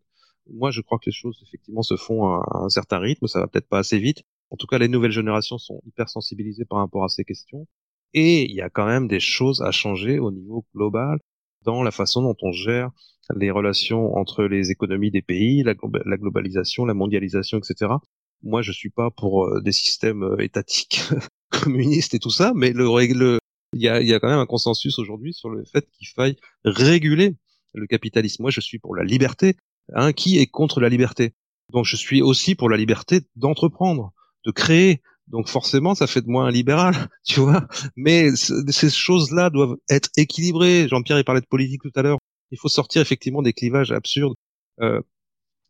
moi je crois que les choses effectivement se font à, à un certain rythme. Ça va peut-être pas assez vite. En tout cas, les nouvelles générations sont hyper sensibilisées par rapport à ces questions. Et il y a quand même des choses à changer au niveau global dans la façon dont on gère les relations entre les économies des pays, la, globalisation, la mondialisation, etc. Moi, je suis pas pour euh, des systèmes euh, étatiques communistes et tout ça, mais le, il y a, y a quand même un consensus aujourd'hui sur le fait qu'il faille réguler le capitalisme. Moi, je suis pour la liberté. Hein, qui est contre la liberté? Donc, je suis aussi pour la liberté d'entreprendre, de créer, donc forcément, ça fait de moi un libéral, tu vois. Mais ces choses-là doivent être équilibrées. Jean-Pierre, il parlait de politique tout à l'heure. Il faut sortir effectivement des clivages absurdes, euh,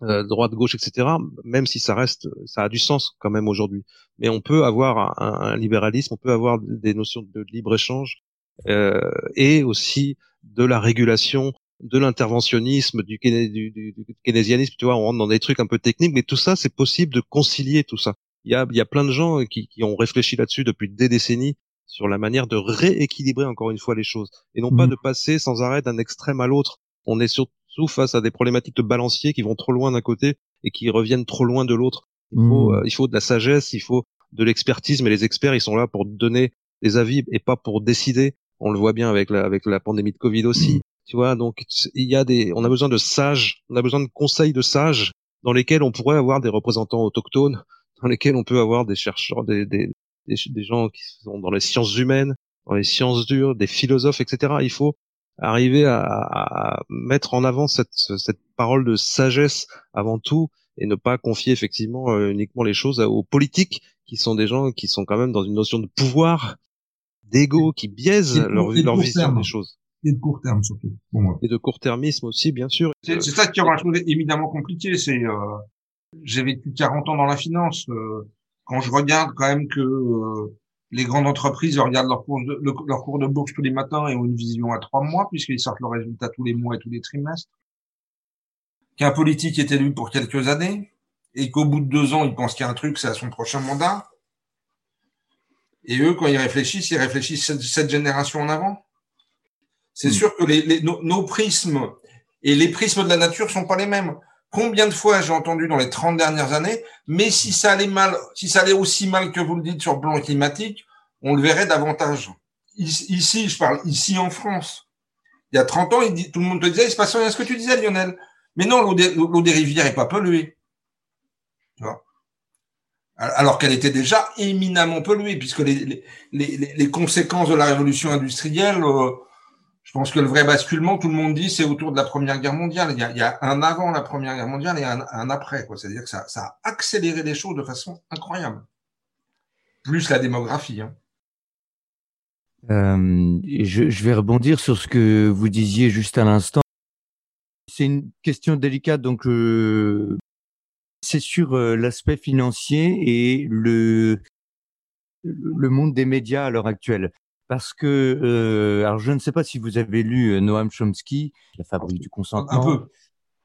euh, droite, gauche, etc. Même si ça reste, ça a du sens quand même aujourd'hui. Mais on peut avoir un, libéralisme, on peut avoir des notions de libre échange euh, et aussi de la régulation, de l'interventionnisme, du, du, du, du, keynésianisme. Tu vois, on rentre dans des trucs un peu techniques, mais tout ça, c'est possible de concilier tout ça il y a, y a plein de gens qui, qui ont réfléchi là-dessus depuis des décennies sur la manière de rééquilibrer encore une fois les choses et non pas mmh. de passer sans arrêt d'un extrême à l'autre. On est surtout face à des problématiques de balancier qui vont trop loin d'un côté et qui reviennent trop loin de l'autre. Il faut, mmh. euh, il faut de la sagesse, il faut de l'expertise, mais les experts, ils sont là pour donner des avis et pas pour décider. On le voit bien avec la, avec la pandémie de Covid aussi. Mmh. Tu vois, donc il y a des, on a besoin de sages, on a besoin de conseils de sages dans lesquels on pourrait avoir des représentants autochtones dans lesquels on peut avoir des chercheurs, des, des, des, gens qui sont dans les sciences humaines, dans les sciences dures, des philosophes, etc. Il faut arriver à, à mettre en avant cette, cette parole de sagesse avant tout et ne pas confier effectivement euh, uniquement les choses aux politiques qui sont des gens qui sont quand même dans une notion de pouvoir, d'ego, qui biaisent leur, leur vision des choses. Et de court terme surtout. Et de court-termisme aussi, bien sûr. C'est ça qui rend la chose évidemment compliquée. C'est euh, j'ai vécu 40 ans dans la finance. Euh, quand je regarde quand même que euh, les grandes entreprises regardent leur cours, de, leur cours de bourse tous les matins et ont une vision à trois mois puisqu'ils sortent leurs résultats tous les mois et tous les trimestres. Qu'un politique est élu pour quelques années et qu'au bout de deux ans, il pense qu'il y a un truc, c'est à son prochain mandat. Et eux, quand ils réfléchissent, ils réfléchissent cette, génération en avant. C'est hmm. sûr que les, nos, nos, prismes et les prismes de la nature sont pas les mêmes. Combien de fois j'ai entendu dans les 30 dernières années, mais si ça allait mal, si ça allait aussi mal que vous le dites sur le plan climatique, on le verrait davantage. Ici, je parle ici en France. Il y a 30 ans, tout le monde te disait, il se passe rien. Ce que tu disais, Lionel. Mais non, l'eau des, rivières est pas polluée. Tu vois? Alors qu'elle était déjà éminemment polluée, puisque les, les, les, conséquences de la révolution industrielle euh, je pense que le vrai basculement, tout le monde dit, c'est autour de la Première Guerre mondiale. Il y a, un avant la Première Guerre mondiale et un, après. C'est-à-dire que ça, a accéléré les choses de façon incroyable. Plus la démographie. Hein. Euh, je, vais rebondir sur ce que vous disiez juste à l'instant. C'est une question délicate, donc euh, c'est sur euh, l'aspect financier et le, le monde des médias à l'heure actuelle parce que euh, alors je ne sais pas si vous avez lu euh, Noam Chomsky, La fabrique du consentement. Un peu.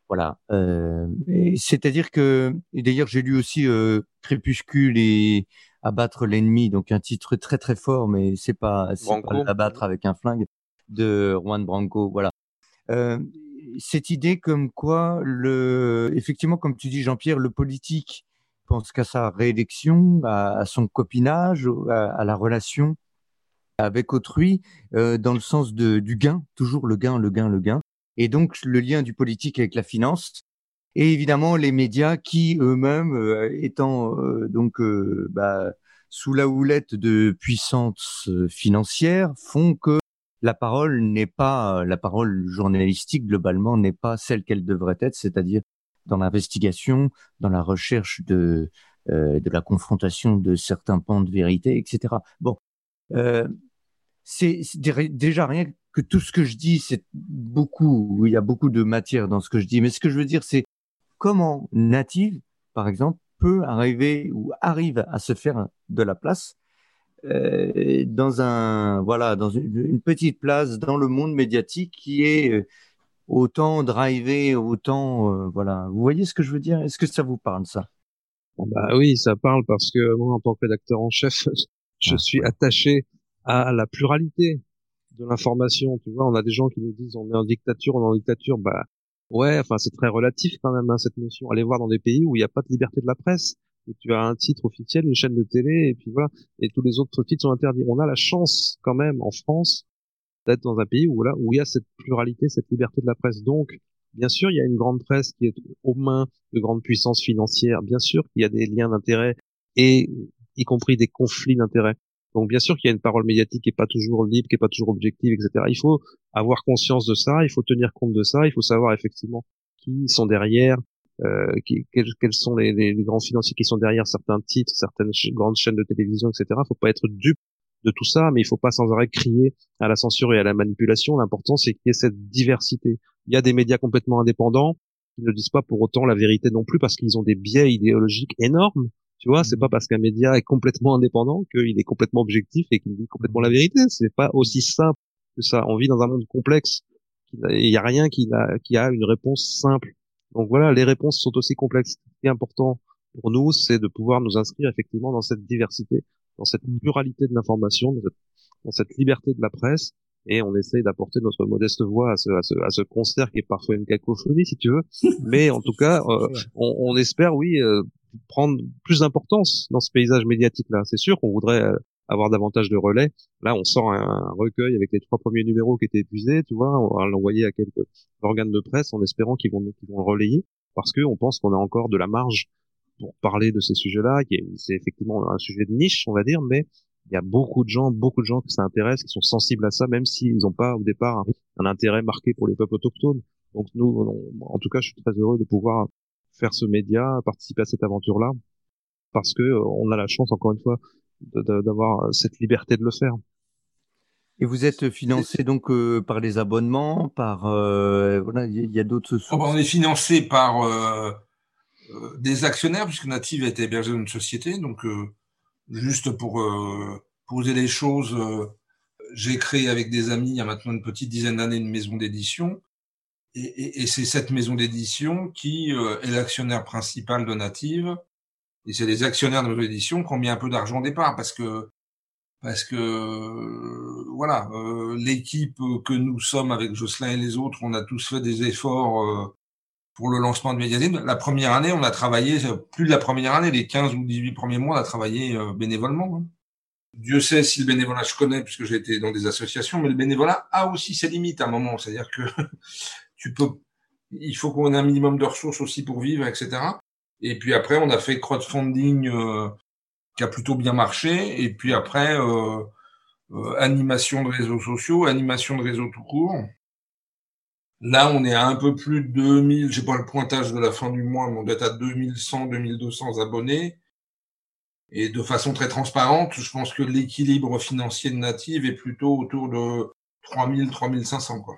Voilà. Euh, C'est-à-dire que, et d'ailleurs j'ai lu aussi euh, Crépuscule et abattre l'ennemi, donc un titre très très fort, mais c'est pas, l'abattre avec un flingue de Juan Branco, voilà. Cette idée comme quoi le, effectivement, comme tu dis Jean-Pierre, le politique pense qu'à sa réélection, à, son copinage, à, la relation avec autrui, euh, dans le sens de, du gain, toujours le gain, le gain, le gain. Et donc le lien du politique avec la finance, et évidemment les médias qui eux-mêmes, euh, étant euh, donc euh, bah, sous la houlette de puissances financières, font que la parole n'est pas la parole journalistique globalement n'est pas celle qu'elle devrait être, c'est-à-dire dans l'investigation, dans la recherche de de la confrontation de certains pans de vérité, etc. Bon, c'est déjà rien que tout ce que je dis, c'est beaucoup, il y a beaucoup de matière dans ce que je dis, mais ce que je veux dire, c'est comment Native, par exemple, peut arriver ou arrive à se faire de la place euh, dans un voilà dans une, petite place dans le monde médiatique qui est euh, autant drivé, autant euh, voilà. Vous voyez ce que je veux dire? Est-ce que ça vous parle ça? Bah oui, ça parle parce que moi, en tant que rédacteur en chef, je ah, suis attaché à la pluralité de l'information. Tu vois, on a des gens qui nous disent on est en dictature, on est en dictature. Bah Ouais, enfin c'est très relatif quand même hein, cette notion. Allez voir dans des pays où il n'y a pas de liberté de la presse, où tu as un titre officiel, une chaîne de télé, et puis voilà, et tous les autres titres sont interdits. On a la chance quand même en France d'être dans un pays où là où il y a cette pluralité, cette liberté de la presse. Donc bien sûr il y a une grande presse qui est aux mains de grandes puissances financières. Bien sûr qu'il y a des liens d'intérêt et y compris des conflits d'intérêts. Donc bien sûr qu'il y a une parole médiatique qui est pas toujours libre, qui est pas toujours objective, etc. Il faut avoir conscience de ça, il faut tenir compte de ça, il faut savoir effectivement qui sont derrière, euh, quels, sont les, grands financiers qui sont derrière certains titres, certaines grandes chaînes de télévision, etc. Il faut pas être dupe de tout ça, mais il faut pas sans arrêt crier à la censure et à la manipulation. L'important c'est qu'il y ait cette diversité. Il y a des médias complètement indépendants qui ne disent pas pour autant la vérité non plus parce qu'ils ont des biais idéologiques énormes tu vois, c'est pas parce qu'un média est complètement indépendant qu'il est complètement objectif et qu'il dit complètement la vérité. C'est pas aussi simple que ça. On vit dans un monde complexe. Il y a rien qui a, qui a une réponse simple. Donc voilà, les réponses sont aussi complexes. Ce qui est important pour nous, c'est de pouvoir nous inscrire effectivement dans cette diversité, dans cette pluralité de l'information, dans, dans cette, liberté de la presse, et on essaye d'apporter notre modeste voix à ce, à ce, à ce concert qui est parfois une cacophonie, si tu veux. Mais en tout cas, euh, on, on, espère, oui, euh, prendre plus d'importance dans ce paysage médiatique là. C'est sûr qu'on voudrait euh, avoir davantage de relais. Là, on sort un, recueil avec les trois premiers numéros qui étaient épuisés, tu vois, on va l'envoyer à quelques organes de presse en espérant qu'ils vont, le relayer, parce que on pense qu'on a encore de la marge pour parler de ces sujets-là, c'est effectivement un sujet de niche, on va dire, mais il y a beaucoup de gens, beaucoup de gens qui s'intéressent, qui sont sensibles à ça, même s'ils n'ont pas au départ un, intérêt marqué pour les peuples autochtones. Donc nous, en tout cas, je suis très heureux de pouvoir faire ce média, participer à cette aventure-là, parce que euh, on a la chance, encore une fois, d'avoir cette liberté de le faire. Et vous êtes financé donc euh, par les abonnements, par euh, voilà, il y a d'autres sources. Oh, bah, on est financé par euh, des actionnaires puisque Native a été hébergé dans une société. Donc juste pour poser les choses, j'ai créé avec des amis il y a maintenant une petite dizaine d'années une maison d'édition et, et, c'est cette maison d'édition qui euh, est l'actionnaire principal de Native. Et c'est les actionnaires de l'édition qui ont mis un peu d'argent au départ parce que parce que euh, voilà, euh, l'équipe que nous sommes avec Jocelyn et les autres, on a tous fait des efforts pour le lancement de Mediazine. La première année, on a travaillé plus de la première année, les 15 ou 18 premiers mois, on a travaillé bénévolement. Hein. Dieu sait si le bénévolat je connais puisque j'ai été dans des associations, mais le bénévolat a aussi ses limites à un moment. C'est-à-dire que tu peux, il faut qu'on ait un minimum de ressources aussi pour vivre, etc. Et puis après, on a fait crowdfunding euh, qui a plutôt bien marché. Et puis après, euh, euh, animation de réseaux sociaux, animation de réseaux tout court. Là, on est à un peu plus de 2000, j'ai pas le pointage de la fin du mois, mais on doit être à 2100, 2200 abonnés. Et de façon très transparente, je pense que l'équilibre financier de Native est plutôt autour de 3000, 3500, quoi.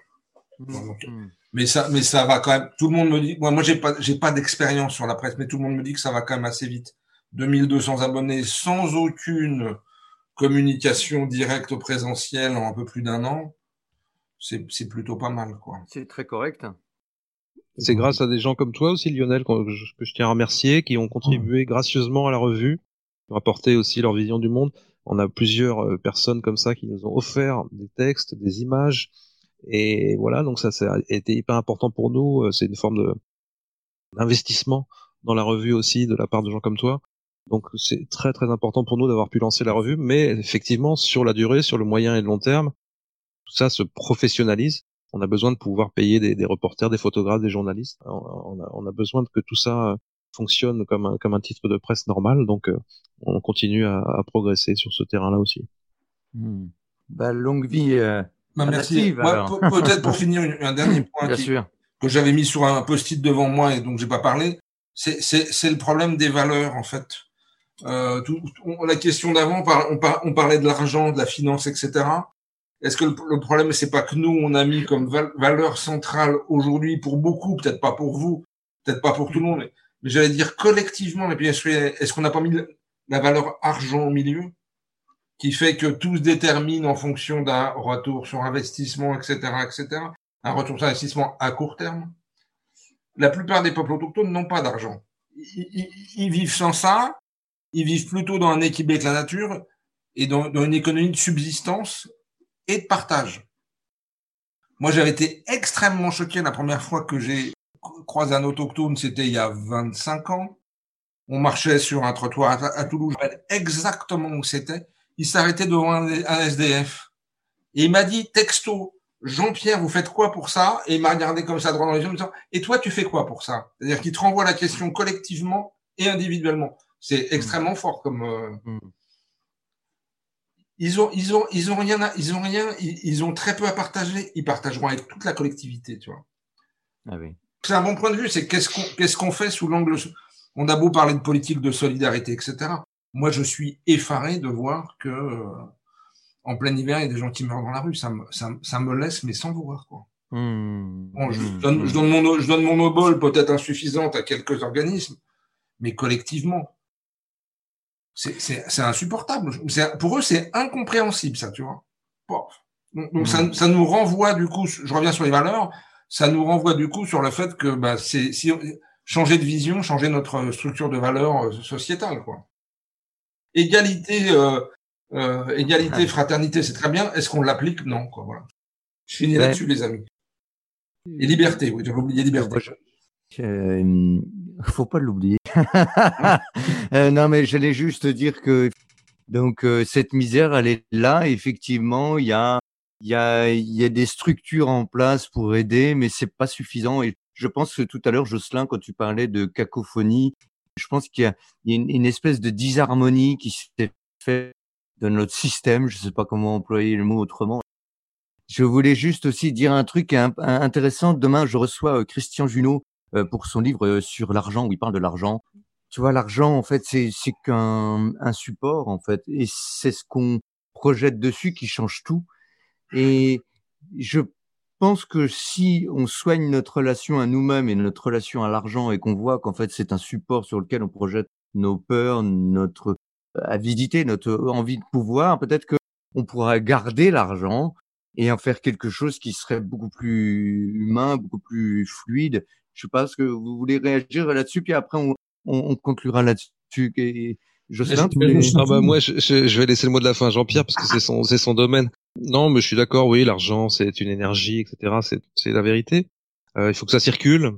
Mmh. Mais ça, mais ça va quand même. Tout le monde me dit. Moi, moi, j'ai pas, j'ai pas d'expérience sur la presse, mais tout le monde me dit que ça va quand même assez vite. 2200 abonnés sans aucune communication directe au présentiel en un peu plus d'un an, c'est, c'est plutôt pas mal, quoi. C'est très correct. C'est grâce à des gens comme toi aussi, Lionel, que je, tiens à remercier, qui ont contribué gracieusement à la revue. ont apporté aussi leur vision du monde. On a plusieurs euh, personnes comme ça qui nous ont offert des textes, des images, et voilà, donc ça, ça a été hyper important pour nous. Euh, c'est une forme d'investissement dans la revue aussi de la part de gens comme toi. Donc c'est très très important pour nous d'avoir pu lancer la revue, mais effectivement sur la durée, sur le moyen et le long terme, tout ça se professionnalise. On a besoin de pouvoir payer des, reporters, des photographes, des journalistes. On a, besoin que tout ça fonctionne comme un, comme un titre de presse normal. Donc euh, on continue à, progresser sur ce terrain-là aussi. Hmm. Bah, longue vie. Euh, bah, merci. Peut-être pour finir un dernier point que j'avais mis sur un post-it devant moi et donc j'ai pas parlé. C'est le problème des valeurs en fait. Euh, tout, la question d'avant, on, on, parlait de l'argent, de la finance, etc. Est-ce que le, problème, c'est pas que nous, on a mis comme valeur centrale aujourd'hui pour beaucoup, peut-être pas pour vous, peut-être pas pour tout le monde, mais, j'allais dire collectivement, et puis est-ce qu'on n'a pas mis la valeur argent au milieu, qui fait que tout se détermine en fonction d'un retour sur investissement, etc., etc., un retour sur investissement à court terme La plupart des peuples autochtones n'ont pas d'argent. ils, vivent sans ça, ils vivent plutôt dans un équilibre avec la nature et dans, une économie de subsistance et de partage. Moi, j'avais été extrêmement choqué la première fois que j'ai croisé un autochtone, c'était il y a 25 ans. On marchait sur un trottoir à, Toulouse, je exactement où c'était. Il s'arrêtait devant un, SDF. Et il m'a dit, texto, Jean-Pierre, vous faites quoi pour ça? Et il m'a regardé comme ça droit dans les yeux, en me disant, et toi, tu fais quoi pour ça? C'est-à-dire qu'il te renvoie la question collectivement et individuellement. C'est extrêmement fort comme. Euh, mm. Ils ont, ils ont, ils ont rien, ils ont rien, ils, ont très peu à partager. Ils partageront avec toute la collectivité, tu vois. Ah oui. C'est un bon point de vue. C'est qu'est-ce qu'on, qu'est-ce qu'on fait sous l'angle. On a beau parler de politique de solidarité, etc. Moi, je suis effaré de voir que euh, en plein hiver, il y a des gens qui meurent dans la rue. Ça me, ça, ça me laisse, mais sans voir, quoi. Mm. Bon, je, mm. donne, je, donne, mon, je donne mon obol peut-être insuffisante à quelques organismes, mais collectivement, c'est insupportable. Pour eux, c'est incompréhensible, ça, tu vois. Donc, donc ça, ça, nous renvoie, du coup, je reviens sur les valeurs, ça nous renvoie, du coup, sur le fait que bah, c'est si, changer de vision, changer notre structure de valeurs euh, sociétale, quoi. Égalité, euh, euh, égalité, fraternité, c'est très bien. Est-ce qu'on l'applique? Non, quoi, voilà. Je finis là-dessus, les amis. Et liberté, oui, j'avais oublié liberté. Euh, faut pas l'oublier. Euh, non, mais j'allais juste dire que donc euh, cette misère, elle est là. Effectivement, il y a il y a il y a des structures en place pour aider, mais c'est pas suffisant. Et je pense que tout à l'heure, Jocelyn, quand tu parlais de cacophonie, je pense qu'il y a, une, espèce de disharmonie qui s'est fait dans notre système. Je sais pas comment employer le mot autrement. Je voulais juste aussi dire un truc intéressant. Demain, je reçois Christian Junot euh, pour son livre euh, sur l'argent où il parle de l'argent. Tu vois, l'argent, en fait, c'est c'est qu'un un support, en fait, et c'est ce qu'on projette dessus qui change tout. Et je pense que si on soigne notre relation à nous-mêmes et notre relation à l'argent et qu'on voit qu'en fait c'est un support sur lequel on projette nos peurs, notre avidité, notre envie de pouvoir, peut-être que on pourra garder l'argent et en faire quelque chose qui serait beaucoup plus humain, beaucoup plus fluide je sais pas ce que vous voulez réagir là-dessus, puis après on, on, conclura là-dessus. Et Jocelyn, ah bah moi, je, je, vais laisser le mot de la fin à Jean-Pierre parce que c'est son, c'est son domaine. Non, mais je suis d'accord. Oui, l'argent, c'est une énergie, etc. C'est, la vérité. Euh, il faut que ça circule.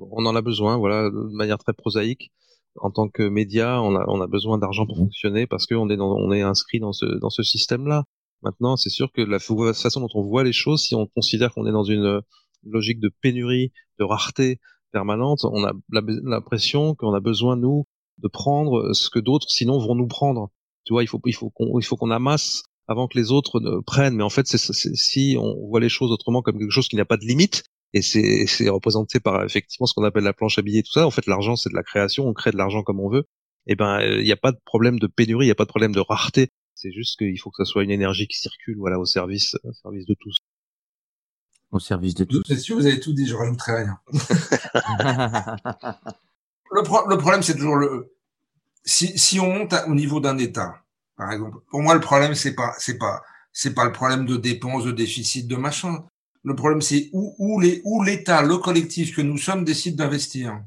On en a besoin, voilà, de manière très prosaïque. En tant que média, on a, on a besoin d'argent pour fonctionner parce qu'on est dans, on est inscrit dans ce, dans ce système-là. Maintenant, c'est sûr que la façon dont on voit les choses, si on considère qu'on est dans une logique de pénurie, de rareté permanente, on a l'impression qu'on a besoin nous de prendre ce que d'autres sinon vont nous prendre. Tu vois, il faut il faut qu'on il faut qu'on amasse avant que les autres ne prennent. Mais en fait, c'est si on voit les choses autrement comme quelque chose qui n'a pas de limite, et c'est c'est représenté par effectivement ce qu'on appelle la planche à billets, tout ça. En fait, l'argent c'est de la création, on crée de l'argent comme on veut. Et eh ben, il n'y a pas de problème de pénurie, il n'y a pas de problème de rareté. C'est juste qu'il faut que ça soit une énergie qui circule, voilà, au service, au service de tous au service de tous. C'est sûr, vous avez tout dit, je rajouterai rien. le, le, problème, c'est toujours le. Si, si on monte au niveau d'un État, par exemple, pour moi, le problème, c'est pas, c'est pas, c'est pas le problème de dépenses, de déficit, de machin. Le problème, c'est où, où les, où l'État, le collectif que nous sommes décide d'investir.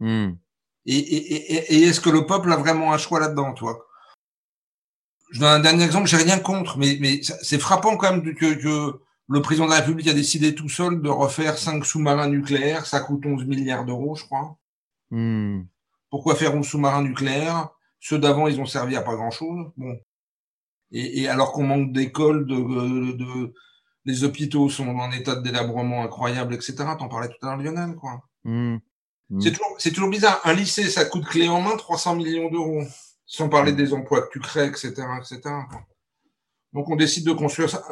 Hmm. Et, et, et, et est-ce que le peuple a vraiment un choix là-dedans, toi? Je donne un dernier exemple, j'ai rien contre, mais, mais c'est frappant quand même que, que le président de la République a décidé tout seul de refaire cinq sous-marins nucléaires, ça coûte 11 milliards d'euros, je crois. Hmm. Pourquoi faire un sous-marin nucléaire Ceux d'avant, ils ont servi à pas grand-chose. Bon. Et, et alors qu'on manque d'écoles, de, de, les hôpitaux sont en état de délabrement incroyable, etc. T'en parlais tout à l'heure, Lionel, quoi. Hmm. Hmm. C'est toujours, c'est toujours bizarre. Un lycée, ça coûte clé en main 300 millions d'euros. Sans parler des emplois que tu crées, etc., etc. Donc on décide de construire ça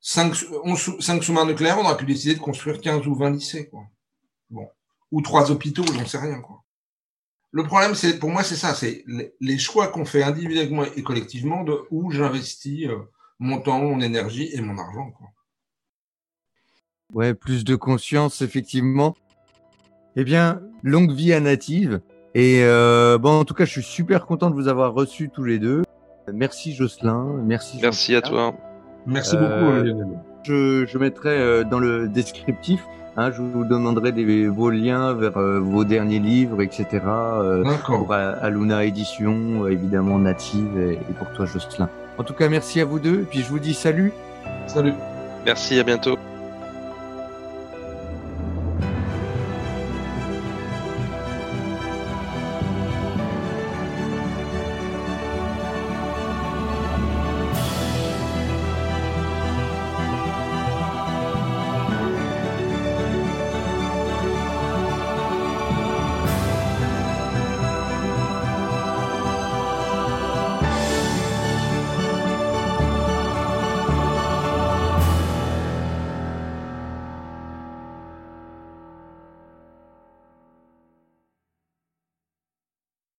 5, sous-marins nucléaires, on aurait pu décider de construire 15 ou 20 lycées, quoi. Bon. Ou trois hôpitaux, j'en sais rien, quoi. Le problème, c'est, pour moi, c'est ça, c'est les choix qu'on fait individuellement et collectivement de où j'investis euh, mon temps, mon énergie et mon argent, quoi. Ouais, plus de conscience, effectivement. Eh bien, longue vie à Native. Et euh, bon, en tout cas, je suis super content de vous avoir reçus tous les deux. Merci Jocelyn, merci. Merci à toi. Merci beaucoup, euh, Lionel. Je, je mettrai euh, dans le descriptif, hein, je vous demanderai des, vos liens vers euh, vos derniers livres, etc. pour Aluna Édition, évidemment Native, et, et pour toi, Jocelyn. En tout cas, merci à vous deux, et puis je vous dis salut. Salut. Merci, à bientôt.